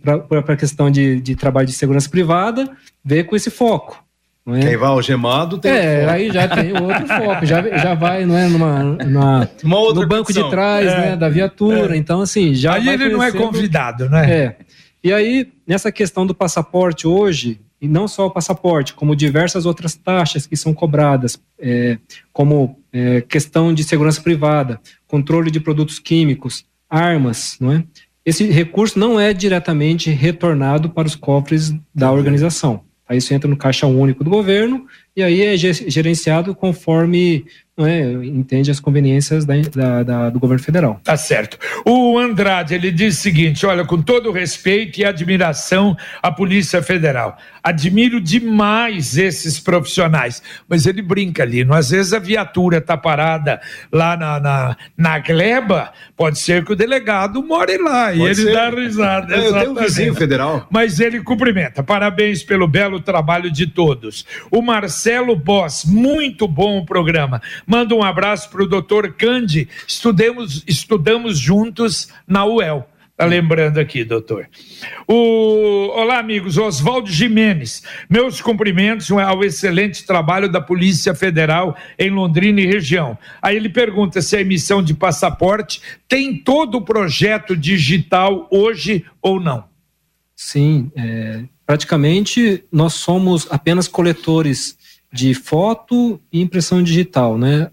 para a questão de, de trabalho de segurança privada vê com esse foco. É? Quem vai algemado tem É, foco. aí já tem outro foco, já, já vai não é, numa, numa no banco de trás é, né, da viatura. É. Então, assim, já. Aí ele não é convidado, né? É. E aí, nessa questão do passaporte hoje, e não só o passaporte, como diversas outras taxas que são cobradas, é, como é, questão de segurança privada, controle de produtos químicos, armas, não é? Esse recurso não é diretamente retornado para os cofres da organização. Isso entra no caixa único do governo e aí é gerenciado conforme é, entende as conveniências da, da, da, do governo federal. Tá certo. O Andrade, ele diz o seguinte, olha, com todo respeito e admiração à Polícia Federal, admiro demais esses profissionais, mas ele brinca ali, às vezes a viatura tá parada lá na, na, na gleba, pode ser que o delegado more lá pode e ele ser. dá risada. É, eu tenho um vizinho federal. Mas ele cumprimenta, parabéns pelo belo trabalho de todos. O Marcelo Boss, muito bom o programa, Manda um abraço para o doutor Candi. Estudemos, estudamos juntos na UEL. Tá lembrando aqui, doutor. O... Olá, amigos. Oswaldo Jimenez. Meus cumprimentos ao excelente trabalho da Polícia Federal em Londrina e região. Aí ele pergunta se a emissão de passaporte tem todo o projeto digital hoje ou não. Sim, é, praticamente nós somos apenas coletores de foto e impressão digital, né?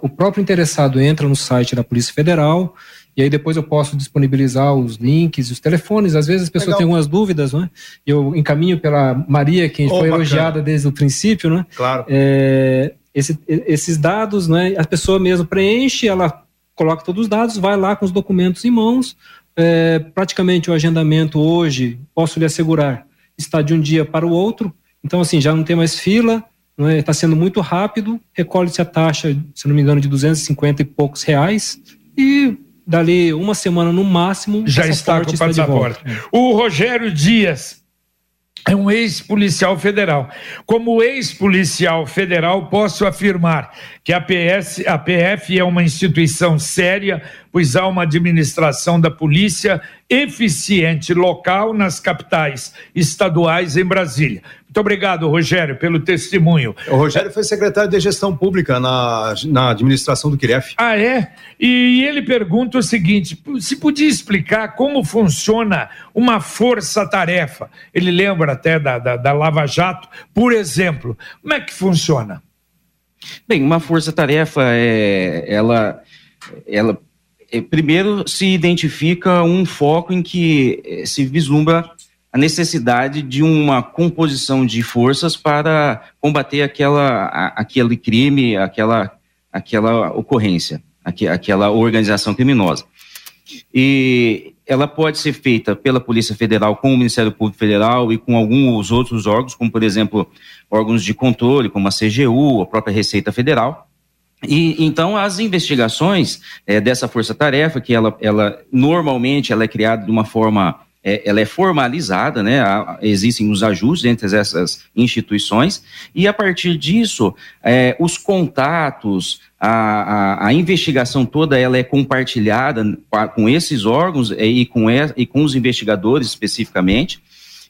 o próprio interessado entra no site da Polícia Federal e aí depois eu posso disponibilizar os links, os telefones. Às vezes as pessoas Legal. têm algumas dúvidas, né? Eu encaminho pela Maria, que oh, foi bacana. elogiada desde o princípio, né? Claro. É, esse, esses dados, né? A pessoa mesmo preenche, ela coloca todos os dados, vai lá com os documentos em mãos. É, praticamente o agendamento hoje, posso lhe assegurar, está de um dia para o outro. Então, assim, já não tem mais fila, está é? Tá sendo muito rápido, recolhe-se a taxa, se não me engano, de 250 e poucos reais, e dali uma semana no máximo, já está com o passaporte. O Rogério Dias é um ex-policial federal. Como ex-policial federal, posso afirmar que a, PS, a PF é uma instituição séria, pois há uma administração da polícia eficiente local nas capitais estaduais em Brasília. Muito obrigado, Rogério, pelo testemunho. O Rogério foi secretário de Gestão Pública na, na administração do Quiref. Ah, é? E ele pergunta o seguinte: se podia explicar como funciona uma força-tarefa? Ele lembra até da, da, da Lava Jato, por exemplo. Como é que funciona? Bem, uma força-tarefa é, ela, ela é, primeiro se identifica um foco em que é, se vislumbra a necessidade de uma composição de forças para combater aquela, aquele crime, aquela, aquela ocorrência, aqu, aquela organização criminosa. E ela pode ser feita pela Polícia Federal com o Ministério Público Federal e com alguns outros órgãos, como por exemplo órgãos de controle, como a CGU, a própria Receita Federal. E então as investigações é, dessa força-tarefa, que ela, ela normalmente ela é criada de uma forma é, ela é formalizada, né? existem os ajustes entre essas instituições, e a partir disso, é, os contatos, a, a, a, investigação toda ela é compartilhada com esses órgãos é, e com, e com os investigadores especificamente,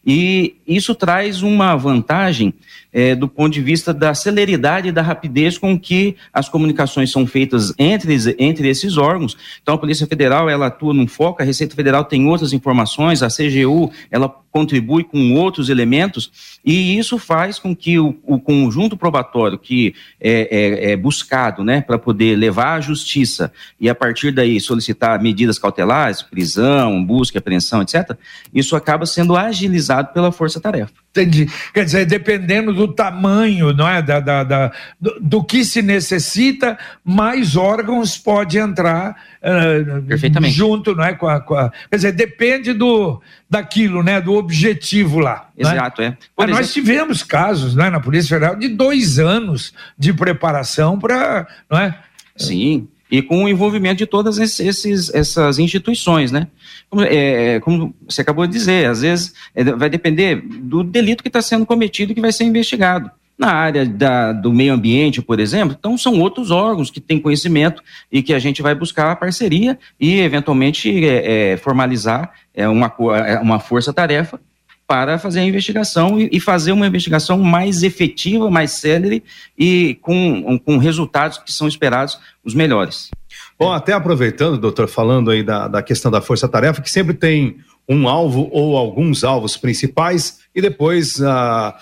e isso traz uma vantagem é, do ponto de vista da celeridade e da rapidez com que as comunicações são feitas entre, entre esses órgãos. Então, a Polícia Federal ela atua num foco, a Receita Federal tem outras informações, a CGU ela contribui com outros elementos, e isso faz com que o, o conjunto probatório que é, é, é buscado né, para poder levar à justiça e a partir daí solicitar medidas cautelares, prisão, busca, apreensão, etc., isso acaba sendo agilizado pela força-tarefa. Entendi. Quer dizer, dependendo do tamanho, não é, da, da, da do, do, que se necessita, mais órgãos pode entrar uh, junto, não é, com a, com a, quer dizer, depende do daquilo, né, do objetivo lá. É? Exato, é. é. Exemplo... Nós tivemos casos, né, na Polícia Federal de dois anos de preparação para, não é? Sim e com o envolvimento de todas esses, essas instituições, né? Como, é, como, você acabou de dizer, às vezes é, vai depender do delito que está sendo cometido que vai ser investigado. Na área da, do meio ambiente, por exemplo, então são outros órgãos que têm conhecimento e que a gente vai buscar a parceria e, eventualmente, é, é formalizar é, uma, é, uma força-tarefa para fazer a investigação e, fazer uma investigação mais efetiva, mais célere e com, com resultados que são esperados os melhores. Bom, até aproveitando, doutor, falando aí da, da questão da força-tarefa, que sempre tem um alvo ou alguns alvos principais e depois a,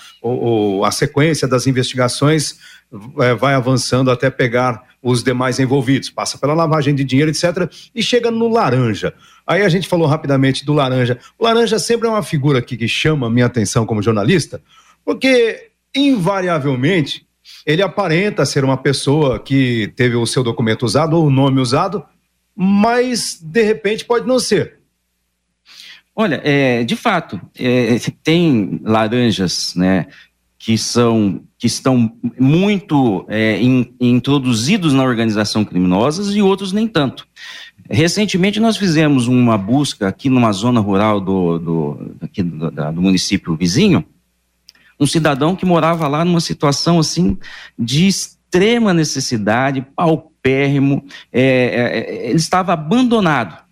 a sequência das investigações é, vai avançando até pegar os demais envolvidos, passa pela lavagem de dinheiro, etc., e chega no laranja. Aí a gente falou rapidamente do laranja. O laranja sempre é uma figura aqui que chama a minha atenção como jornalista, porque invariavelmente ele aparenta ser uma pessoa que teve o seu documento usado ou o nome usado, mas de repente pode não ser. Olha, é, de fato, é, tem laranjas, né, que são que estão muito é, in, introduzidos na organização criminosa e outros nem tanto. Recentemente nós fizemos uma busca aqui numa zona rural do, do, aqui do, do município vizinho, um cidadão que morava lá numa situação assim de extrema necessidade, paupérrimo, é, é, é ele estava abandonado.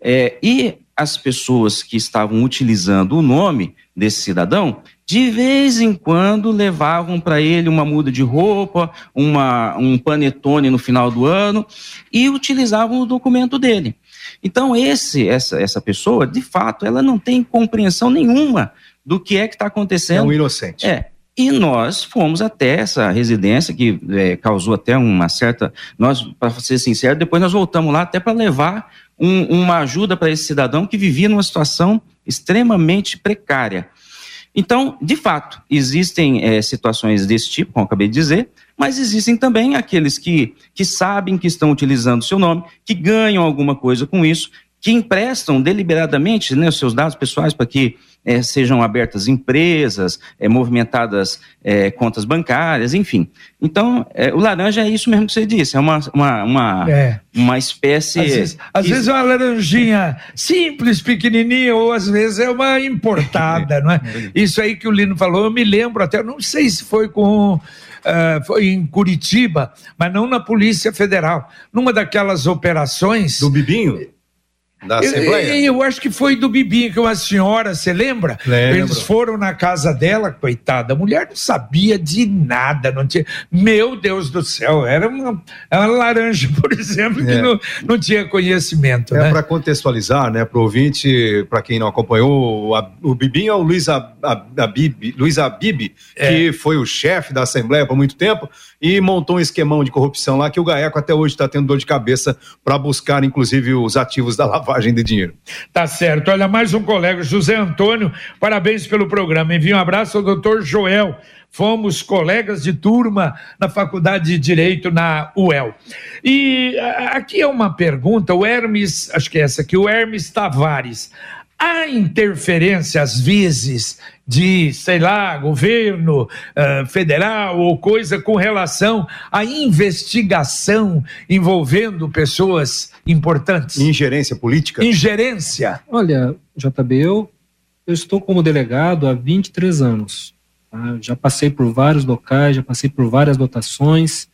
É, e as pessoas que estavam utilizando o nome desse cidadão de vez em quando levavam para ele uma muda de roupa, uma, um panetone no final do ano e utilizavam o documento dele. Então esse, essa, essa pessoa, de fato, ela não tem compreensão nenhuma do que é que está acontecendo. É um inocente. É. E nós fomos até essa residência que é, causou até uma certa. Nós, para ser sincero, depois nós voltamos lá até para levar um, uma ajuda para esse cidadão que vivia numa situação extremamente precária. Então, de fato, existem é, situações desse tipo, como eu acabei de dizer, mas existem também aqueles que, que sabem que estão utilizando seu nome, que ganham alguma coisa com isso, que emprestam deliberadamente né, os seus dados pessoais para que é, sejam abertas empresas, é, movimentadas é, contas bancárias, enfim. Então, é, o laranja é isso mesmo que você disse, é uma, uma, uma, é. uma espécie. Às, vezes, às vezes, é uma laranjinha simples, pequenininha, ou às vezes é uma importada, não é? Isso aí que o Lino falou, eu me lembro até, não sei se foi com. Uh, foi em Curitiba, mas não na Polícia Federal. Numa daquelas operações. Do Bibinho? Da Assembleia? Eu, eu, acho que foi do Bibinho, que uma senhora, você lembra? Lembro. Eles foram na casa dela, coitada, a mulher não sabia de nada, não tinha. Meu Deus do céu, era uma, uma laranja, por exemplo, que é. não, não tinha conhecimento. É né? para contextualizar, né, para o ouvinte, para quem não acompanhou, a, o Bibinho é o Luiz, Abib, Luiz Abib, é. que foi o chefe da Assembleia por muito tempo e montou um esquemão de corrupção lá que o Gaeco até hoje está tendo dor de cabeça para buscar, inclusive, os ativos da lavagem de dinheiro. Tá certo. Olha, mais um colega, José Antônio, parabéns pelo programa. Envio um abraço ao doutor Joel. Fomos colegas de turma na Faculdade de Direito na UEL. E aqui é uma pergunta, o Hermes, acho que é essa aqui, o Hermes Tavares há interferência, às vezes, de, sei lá, governo uh, federal ou coisa com relação à investigação envolvendo pessoas importantes? Ingerência política? Ingerência. Olha, JB, eu, eu estou como delegado há 23 anos. Tá? Já passei por vários locais, já passei por várias dotações.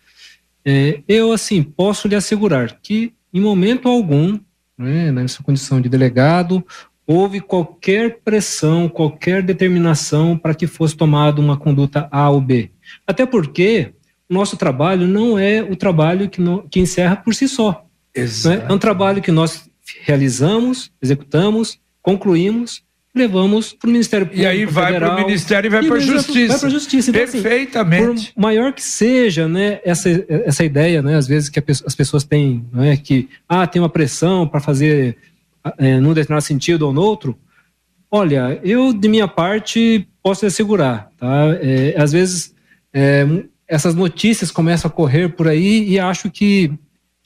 É, eu, assim, posso lhe assegurar que, em momento algum, né, nessa condição de delegado houve qualquer pressão, qualquer determinação para que fosse tomada uma conduta A ou B. Até porque o nosso trabalho não é o trabalho que, no, que encerra por si só. Né? É um trabalho que nós realizamos, executamos, concluímos, levamos para o Ministério Público. E aí vai para o Ministério e vai para a Justiça. Vai para a Justiça. Então, assim, Perfeitamente. Assim, por maior que seja né, essa, essa ideia, né, às vezes que as pessoas têm, né, que ah, tem uma pressão para fazer é, num determinado sentido ou no outro, olha, eu de minha parte posso assegurar, tá? É, às vezes é, essas notícias começam a correr por aí e acho que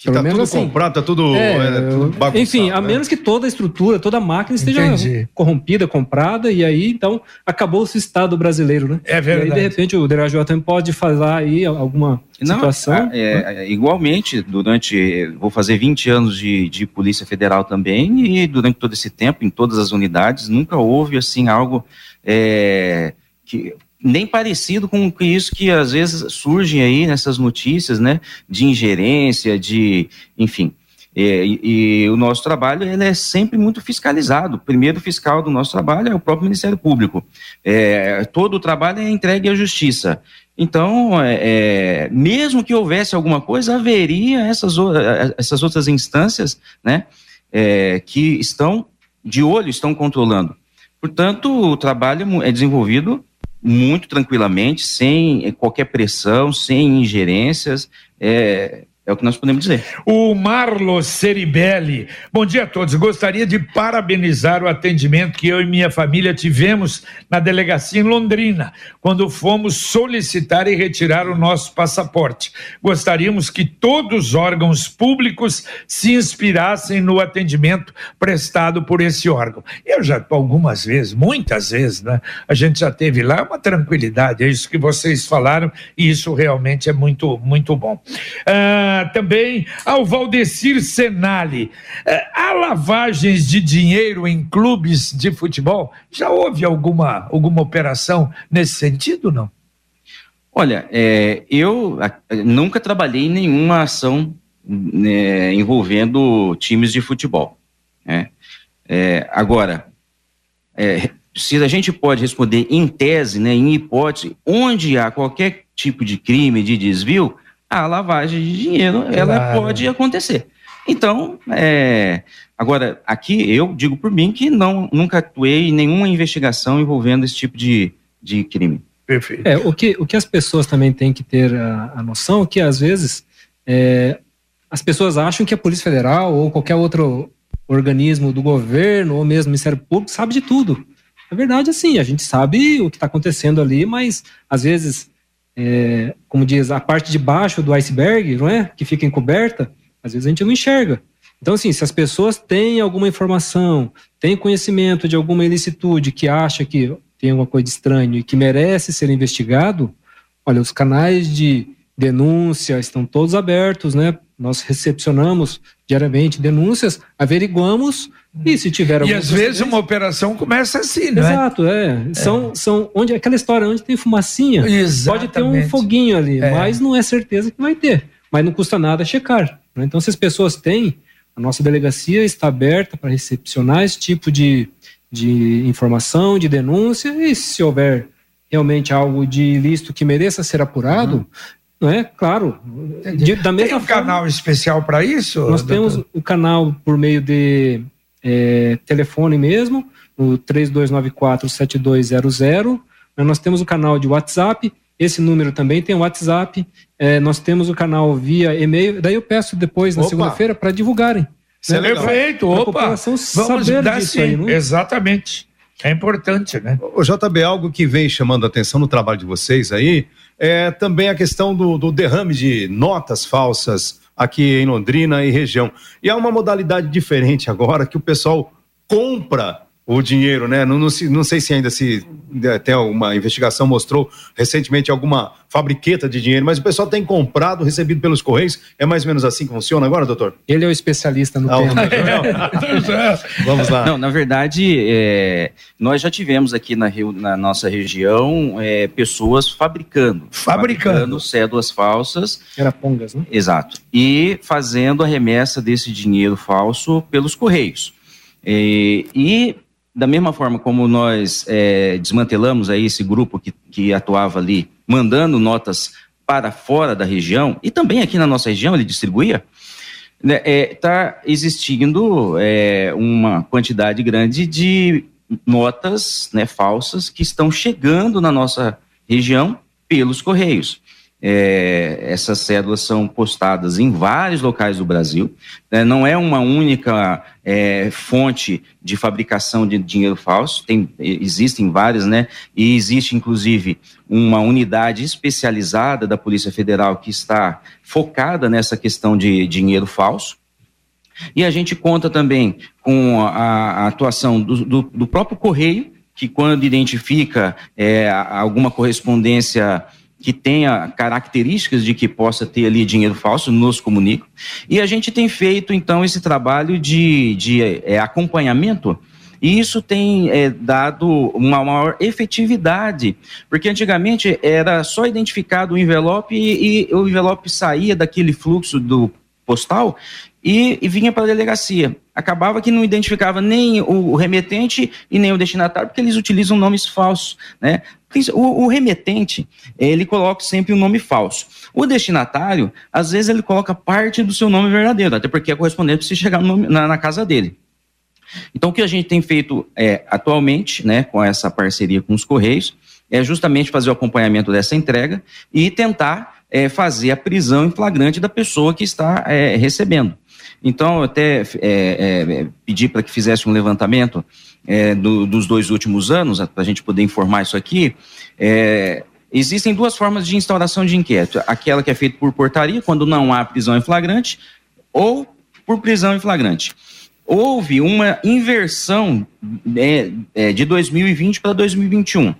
que Pelo tá menos tudo assim, comprado, tá tudo, é, é, tudo Enfim, a né? menos que toda a estrutura, toda a máquina esteja Entendi. corrompida, comprada, e aí, então, acabou-se o Estado brasileiro, né? É verdade. E aí, de repente, o também pode falar aí alguma Não, situação. É, é, igualmente, durante, vou fazer 20 anos de, de Polícia Federal também, e durante todo esse tempo, em todas as unidades, nunca houve, assim, algo é, que nem parecido com isso que às vezes surge aí nessas notícias, né, de ingerência, de, enfim. E, e, o nosso trabalho ele é sempre muito fiscalizado. O primeiro fiscal do nosso trabalho é o próprio Ministério Público. É, todo o trabalho é entregue à Justiça. Então, é, é, mesmo que houvesse alguma coisa, haveria essas, essas outras instâncias né, é, que estão de olho, estão controlando. Portanto, o trabalho é desenvolvido muito tranquilamente, sem qualquer pressão, sem ingerências. É, é o que nós podemos dizer. O Marlo Ceribelli. Bom dia a todos. Gostaria de parabenizar o atendimento que eu e minha família tivemos na delegacia em Londrina, quando fomos solicitar e retirar o nosso passaporte. Gostaríamos que todos os órgãos públicos se inspirassem no atendimento prestado por esse órgão. Eu já, algumas vezes, muitas vezes, né? A gente já teve lá uma tranquilidade, é isso que vocês falaram, e isso realmente é muito, muito bom. Ah, também ao Valdecir Senali. É, há lavagens de dinheiro em clubes de futebol? Já houve alguma, alguma operação nesse sentido, não? Olha, é, eu nunca trabalhei em nenhuma ação né, envolvendo times de futebol. Né? É, agora, é, se a gente pode responder em tese, né, em hipótese, onde há qualquer tipo de crime, de desvio, a lavagem de dinheiro ela claro. pode acontecer. Então, é, agora, aqui eu digo por mim que não, nunca atuei em nenhuma investigação envolvendo esse tipo de, de crime. Perfeito. É, o, que, o que as pessoas também têm que ter a, a noção é que, às vezes, é, as pessoas acham que a Polícia Federal ou qualquer outro organismo do governo ou mesmo Ministério Público sabe de tudo. Na verdade, assim, a gente sabe o que está acontecendo ali, mas às vezes é, como diz, a parte de baixo do iceberg, não é? Que fica encoberta, às vezes a gente não enxerga. Então, assim, se as pessoas têm alguma informação, têm conhecimento de alguma ilicitude que acha que tem alguma coisa de estranho e que merece ser investigado, olha, os canais de denúncia estão todos abertos, né? Nós recepcionamos diariamente denúncias, averiguamos e se tiver E às vezes uma operação começa assim, né? Exato, é. São, é. são onde aquela história onde tem fumacinha, Exatamente. pode ter um foguinho ali, é. mas não é certeza que vai ter. Mas não custa nada checar. Né? Então, se as pessoas têm, a nossa delegacia está aberta para recepcionar esse tipo de, de informação, de denúncia, e se houver realmente algo de ilícito que mereça ser apurado, uhum. Não é? Claro. De, da mesma Tem um forma, canal especial para isso? Nós doutor? temos o canal por meio de é, telefone mesmo, no 3294-7200. Nós temos o canal de WhatsApp, esse número também tem WhatsApp. É, nós temos o canal via e-mail. Daí eu peço depois, na segunda-feira, para divulgarem. Né? Perfeito, opa. Vamos dar sim, aí, é? exatamente. É importante, né? O JB, algo que vem chamando a atenção no trabalho de vocês aí é também a questão do, do derrame de notas falsas aqui em Londrina e região. E há uma modalidade diferente agora que o pessoal compra o dinheiro, né? Não, não, não, sei se ainda se até uma investigação mostrou recentemente alguma fabriqueta de dinheiro, mas o pessoal tem comprado, recebido pelos correios. É mais ou menos assim que funciona agora, doutor? Ele é o especialista no ah, tema. Vamos lá. Não, na verdade, é, nós já tivemos aqui na, na nossa região é, pessoas fabricando, fabricando, fabricando cédulas falsas. Arapongas, né? Exato. E fazendo a remessa desse dinheiro falso pelos correios. E, e da mesma forma como nós é, desmantelamos aí esse grupo que, que atuava ali, mandando notas para fora da região, e também aqui na nossa região ele distribuía, está né, é, existindo é, uma quantidade grande de notas né, falsas que estão chegando na nossa região pelos Correios. É, essas cédulas são postadas em vários locais do Brasil. Né, não é uma única é, fonte de fabricação de dinheiro falso, tem, existem várias, né? E existe, inclusive, uma unidade especializada da Polícia Federal que está focada nessa questão de dinheiro falso. E a gente conta também com a, a atuação do, do, do, próprio Correio, que quando identifica é, alguma correspondência que tenha características de que possa ter ali dinheiro falso, nos comunica. E a gente tem feito, então, esse trabalho de, de é, acompanhamento e isso tem é, dado uma maior efetividade, porque antigamente era só identificado o envelope e, e o envelope saía daquele fluxo do postal e, e vinha para a delegacia. Acabava que não identificava nem o, remetente e nem o destinatário, porque eles utilizam nomes falsos. Né? O, o, remetente, ele coloca sempre um nome falso. O destinatário, às vezes, ele coloca parte do seu nome verdadeiro, até porque a correspondente precisa chegar na, na, casa dele. Então, o que a gente tem feito é, atualmente, né, com essa parceria com os Correios, é justamente fazer o acompanhamento dessa entrega e tentar é, fazer a prisão em flagrante da pessoa que está é, recebendo. Então, eu até é, é, pedi para que fizesse um levantamento é, do, dos dois últimos anos, para a gente poder informar isso aqui. É, existem duas formas de instauração de inquérito: aquela que é feita por portaria, quando não há prisão em flagrante, ou por prisão em flagrante. Houve uma inversão né, de 2020 para 2021.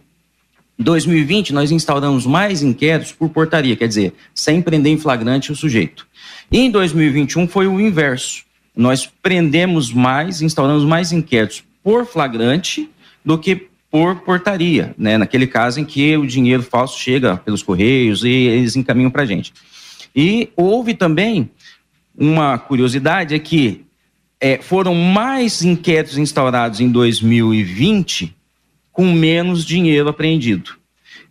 Em 2020, nós instauramos mais inquéritos por portaria, quer dizer, sem prender em flagrante o sujeito. Em 2021 foi o inverso. Nós prendemos mais, instauramos mais inquéritos por flagrante do que por portaria, né? Naquele caso em que o dinheiro falso chega pelos correios e eles encaminham para a gente. E houve também uma curiosidade é que é, foram mais inquéritos instaurados em 2020 com menos dinheiro apreendido.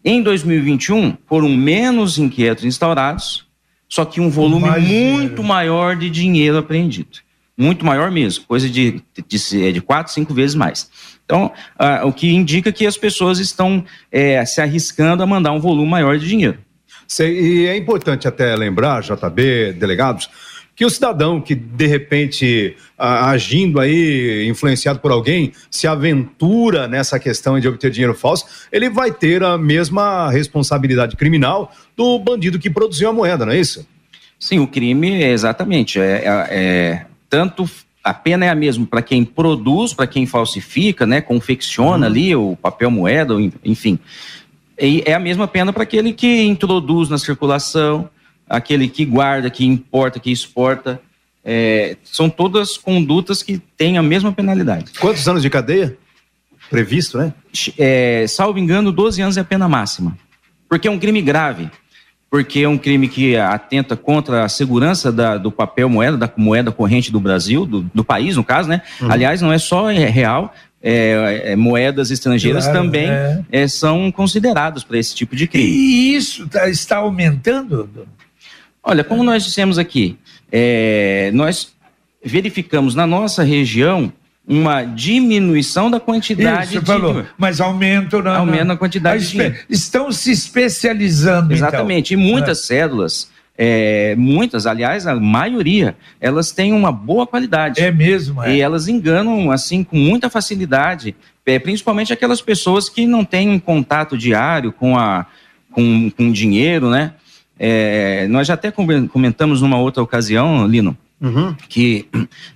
Em 2021 foram menos inquéritos instaurados só que um volume Mais muito dinheiro. maior de dinheiro apreendido. Muito maior mesmo, coisa de, de, de quatro, cinco vezes mais. Então, ah, o que indica que as pessoas estão é, se arriscando a mandar um volume maior de dinheiro. E é importante até lembrar, JB, delegados, que o cidadão que, de repente, agindo aí, influenciado por alguém, se aventura nessa questão de obter dinheiro falso, ele vai ter a mesma responsabilidade criminal do bandido que produziu a moeda, não é isso? Sim, o crime, exatamente. É, é, é tanto a pena é a mesma para quem produz, para quem falsifica, né, confecciona uhum. ali o papel moeda, enfim. E é a mesma pena para aquele que introduz na circulação, aquele que guarda, que importa, que exporta. É, são todas condutas que têm a mesma penalidade. Quantos anos de cadeia? Previsto, né? É, salvo engano, 12 anos é a pena máxima. Porque é um crime grave. Porque é um crime que atenta contra a segurança da, do papel moeda, da moeda corrente do Brasil, do, do país, no caso, né? Uhum. Aliás, não é só real, é, é, moedas estrangeiras claro, também é. É, são consideradas para esse tipo de crime. E isso tá, está aumentando? Olha, como nós dissemos aqui, é, nós verificamos na nossa região uma diminuição da quantidade Isso, de... falou, mas aumento na, aumento na quantidade de estão se especializando então. exatamente então. e muitas é. cédulas é, muitas aliás a maioria elas têm uma boa qualidade é mesmo é. e elas enganam assim com muita facilidade é, principalmente aquelas pessoas que não têm um contato diário com a com, com dinheiro né é, nós já até comentamos numa outra ocasião, Lino, Uhum. Que,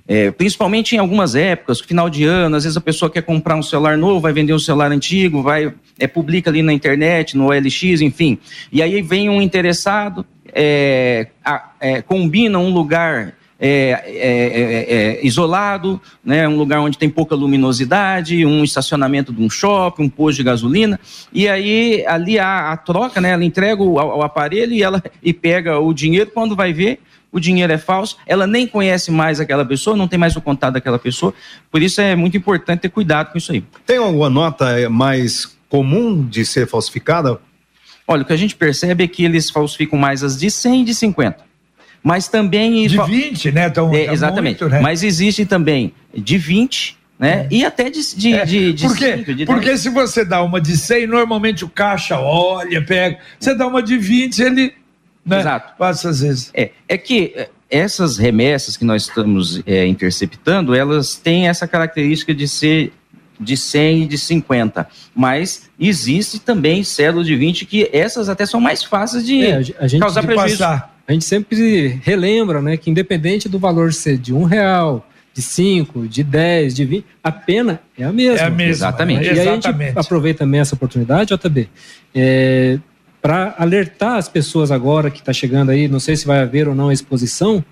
é, principalmente em algumas épocas, final de ano, às vezes a pessoa quer comprar um celular novo, vai vender um celular antigo, vai é, publica ali na internet, no OLX, enfim. E aí vem um interessado, é, a, é, combina um lugar é é, é, é, é, isolado, né, um lugar onde tem pouca luminosidade, um estacionamento de um shopping, um posto de gasolina, e aí ali a, a troca, né, ela entrega o, o, aparelho e ela e pega o dinheiro, quando vai ver, o dinheiro é falso, ela nem conhece mais aquela pessoa, não tem mais o contato daquela pessoa, por isso é muito importante ter cuidado com isso aí. Tem alguma nota mais comum de ser falsificada? Olha, o que a gente percebe é que eles falsificam mais as de 100 e de 50 mas também... De 20, né? Tão, é, exatamente. Muito, né? Mas existe também de 20 né? E até de, de, É, de, de porque, cinco, de porque dez. se você dá uma de 100, normalmente o caixa olha, pega. Você dá uma de 20, ele né, Exato. passa às vezes. É, é que é, essas remessas que nós estamos é, interceptando, elas têm essa característica de ser de 100 e de 50, mas existe também cédula de 20 que essas até são mais fáceis de É, a ge- a gente causar De prejuízo. passar. A gente sempre relembra, né, que independente do valor ser de um real, de cinco, de 10, de 20, a pena é a mesma. É a mesma. Exatamente. E aí a gente aproveita também essa oportunidade, JB, é, para alertar as pessoas agora que está chegando aí, não sei se vai haver ou não a exposição,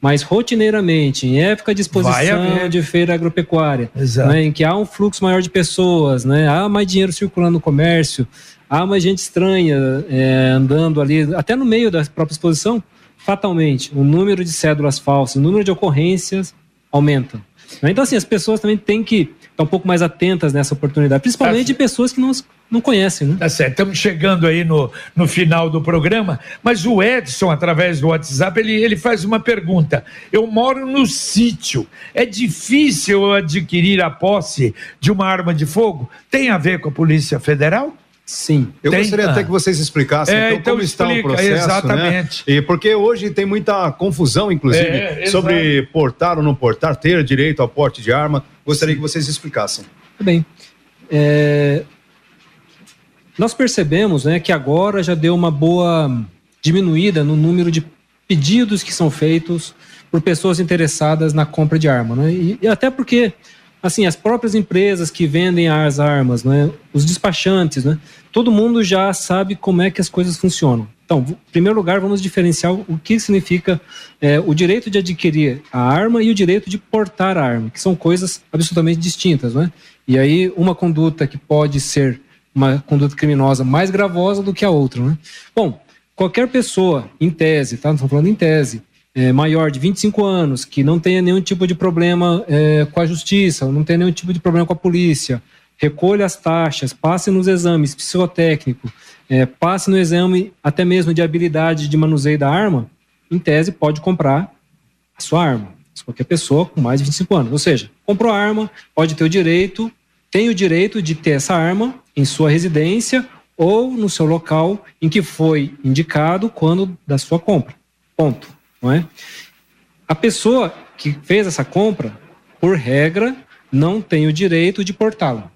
mas rotineiramente, em época de exposição de feira agropecuária, né, em que há um fluxo maior de pessoas, né, há mais dinheiro circulando no comércio, há mais gente estranha é, andando ali, até no meio da própria exposição, fatalmente, o número de cédulas falsas, o número de ocorrências aumenta. né? Então, assim, as pessoas também têm que estar um pouco mais atentas nessa oportunidade, principalmente de pessoas que não, não conhecem, né? Tá certo, estamos chegando aí no, no final do programa, mas o Edson, através do WhatsApp, ele, ele faz uma pergunta. Eu moro no sítio, é difícil adquirir a posse de uma arma de fogo? Tem a ver com a Polícia Federal? Sim. Eu Tem? gostaria até Ah. que vocês explicassem É, então, então como está o explica, processo, exatamente. né? E porque hoje tem muita confusão, inclusive, É, sobre portar ou não portar, ter direito ao porte de arma. Gostaria que vocês explicassem. Tudo bem. É, nós percebemos né, que agora já deu uma boa diminuída no número de pedidos que são feitos por pessoas interessadas na compra de arma. Né? E, e até porque assim, as próprias empresas que vendem as armas, né, os despachantes, né, todo mundo já sabe como é que as coisas funcionam. Então, em primeiro lugar, vamos diferenciar o que significa é, o direito de adquirir a arma e o direito de portar a arma, que são coisas absolutamente distintas. Né? E aí, uma conduta que pode ser uma conduta criminosa mais gravosa do que a outra. Né? Bom, qualquer pessoa, em tese, tá? Não estamos falando em tese, é, maior de 25 anos, que não tenha nenhum tipo de problema é, com a justiça, não tenha nenhum tipo de problema com a polícia, recolha as taxas, passe nos exames psicotécnicos, é, passe no exame até mesmo de habilidade de manuseio da arma, em tese pode comprar a sua arma. Qualquer pessoa com mais de 25 anos. Ou seja, comprou a arma, pode ter o direito, tem o direito de ter essa arma em sua residência ou no seu local em que foi indicado quando da sua compra. Ponto. Não é? A pessoa que fez essa compra, por regra, não tem o direito de portá-la.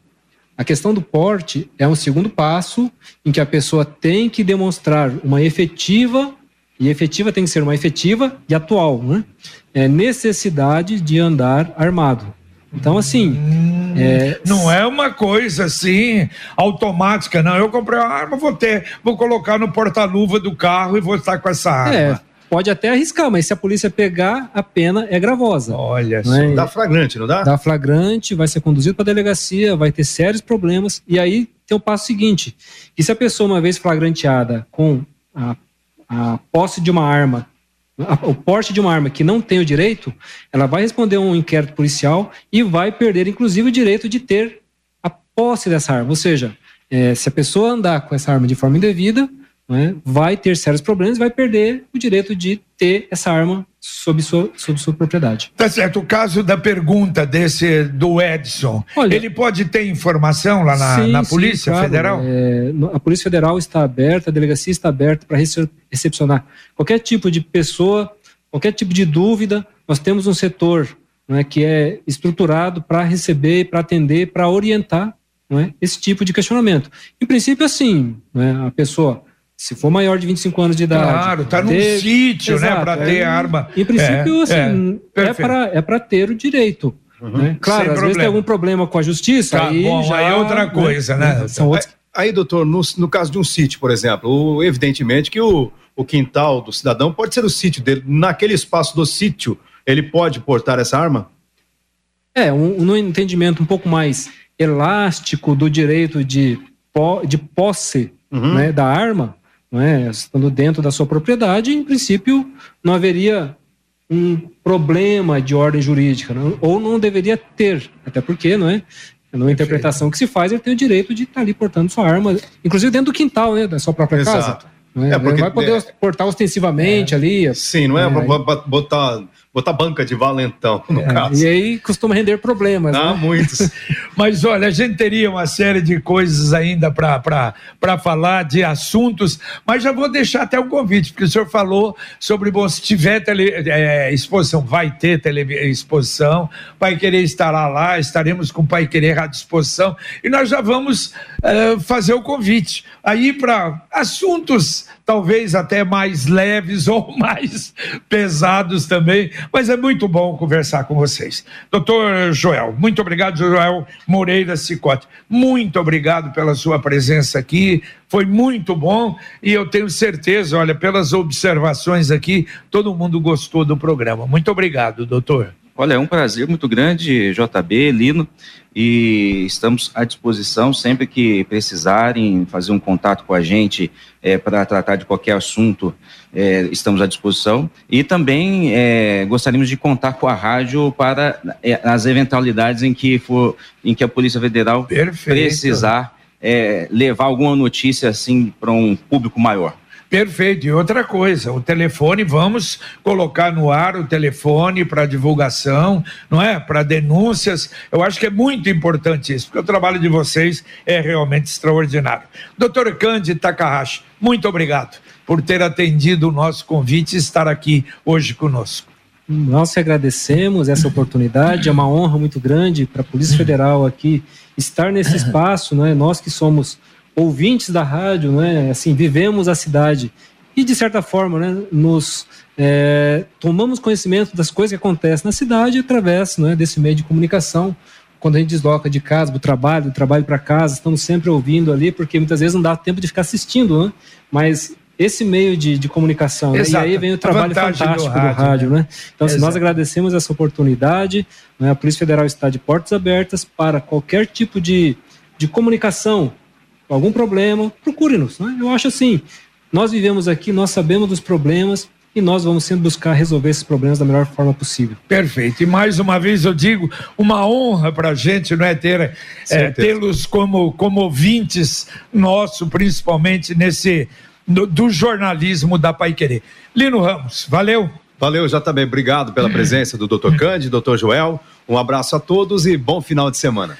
A questão do porte é um segundo passo em que a pessoa tem que demonstrar uma efetiva, e efetiva tem que ser uma efetiva e atual, né? É necessidade de andar armado. Então, assim, é, Não é uma coisa assim automática, não. Eu comprei uma arma, vou ter, vou colocar no porta-luva do carro e vou estar com essa arma. é, pode até arriscar, mas se a polícia pegar, a pena é gravosa. Olha não só. é? Dá flagrante, não dá? dá flagrante, vai ser conduzido para a delegacia, vai ter sérios problemas. E aí tem o passo seguinte: que se a pessoa, uma vez flagranteada com a, a posse de uma arma, a- o porte de uma arma que não tem o direito, ela vai responder a um inquérito policial e vai perder, inclusive, o direito de ter a posse dessa arma. Ou seja, eh, se a pessoa andar com essa arma de forma indevida, né, vai ter sérios problemas e vai perder o direito de ter essa arma sob sua, sob sua propriedade. Tá certo. O caso da pergunta desse do Edson, Olha- ele pode ter informação lá na, Sim, na sim, Polícia claro. Federal? É, a Polícia Federal está aberta, a delegacia está aberta para rece- recepcionar qualquer tipo de pessoa, qualquer tipo de dúvida. Nós temos um setor né, que é estruturado para receber, para atender, para orientar é, esse tipo de questionamento. Em princípio, assim, né, a pessoa, se for maior de 25 anos de idade. Claro, tá num ter- sítio, né, Exato, para ter é, arma. Em princípio, É, assim, é, é, para é para ter o direito. né? Claro, Sem às vezes problema. tem algum problema com a justiça. Tá aí bom, já, aí é outra coisa, né? São outros Aí, doutor, no, no caso de um sítio, por exemplo, o- evidentemente que o, o quintal do cidadão pode ser o sítio dele. Naquele espaço do sítio, ele pode portar essa arma? É, um, um entendimento um pouco mais elástico do direito de, de posse Uhum. né, da arma, né, estando dentro da sua propriedade, em princípio não haveria um problema de ordem jurídica, né, ou não deveria ter, até porque, não é? Na interpretação que se faz, ele tem o direito de estar ali portando sua arma, inclusive dentro do quintal, né, da sua própria casa. Exato. não é? É, Ele porque- vai poder é. portar ostensivamente ali. Sim, não é, É, bo- botar, botar banca de valentão, no é, caso. E aí costuma render problemas. Ah, né? muitos. Mas olha, a gente teria uma série de coisas ainda para falar, de assuntos, mas já vou deixar até o convite, porque o senhor falou sobre bom, se tiver tele, é, exposição, vai ter tele, exposição, Pai Querer estará lá, estaremos com o Pai Querer à disposição, e nós já vamos é, fazer o convite aí para assuntos talvez até mais leves ou mais pesados também, mas é muito bom conversar com vocês. Doutor Joel, muito obrigado, Joel Moreira Cicote. Muito obrigado pela sua presença aqui. Foi muito bom e eu tenho certeza, olha, pelas observações aqui, todo mundo gostou do programa. Muito obrigado, doutor. Olha, é um prazer muito grande, JB, Lino, e estamos à disposição sempre que precisarem fazer um contato com a gente é, para tratar de qualquer assunto, é, estamos à disposição. E também é, gostaríamos de contar com a rádio para é, as eventualidades em que, for, em que a Polícia Federal Perfeito. precisar é, levar alguma notícia assim para um público maior. Perfeito. E outra coisa, o telefone, vamos colocar no ar o telefone para divulgação, não é? Para denúncias. Eu acho que é muito importante isso, porque o trabalho de vocês é realmente extraordinário. Doutor Cândido Takahashi, muito obrigado por ter atendido o nosso convite e estar aqui hoje conosco. Nós que agradecemos essa oportunidade, é uma honra muito grande para a Polícia Federal aqui estar nesse espaço, não é? Nós que somos ouvintes da rádio, né, assim, vivemos a cidade e de certa forma, né, nos é, tomamos conhecimento das coisas que acontecem na cidade através né, desse meio de comunicação. Quando a gente desloca de casa para o trabalho, do trabalho para casa, estamos sempre ouvindo ali, porque muitas vezes não dá tempo de ficar assistindo, né? Mas esse meio de, de comunicação, né? e aí vem o trabalho fantástico do rádio, do rádio né? né? Então, assim, nós agradecemos essa oportunidade, né? a Polícia Federal está de portas abertas para qualquer tipo de, de comunicação algum problema, procure-nos. Né? Eu acho assim, nós vivemos aqui, nós sabemos dos problemas e nós vamos sempre buscar resolver esses problemas da melhor forma possível. Perfeito. E mais uma vez eu digo, uma honra para a gente, não é ter é, tê-los como como ouvintes nosso, principalmente nesse no, do jornalismo da Pai Querer. Lino Ramos, valeu. Valeu, já também. Obrigado pela presença do Dr. Cândido, Dr. Joel. Um abraço a todos e bom final de semana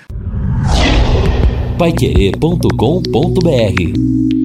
paiquerê.com.br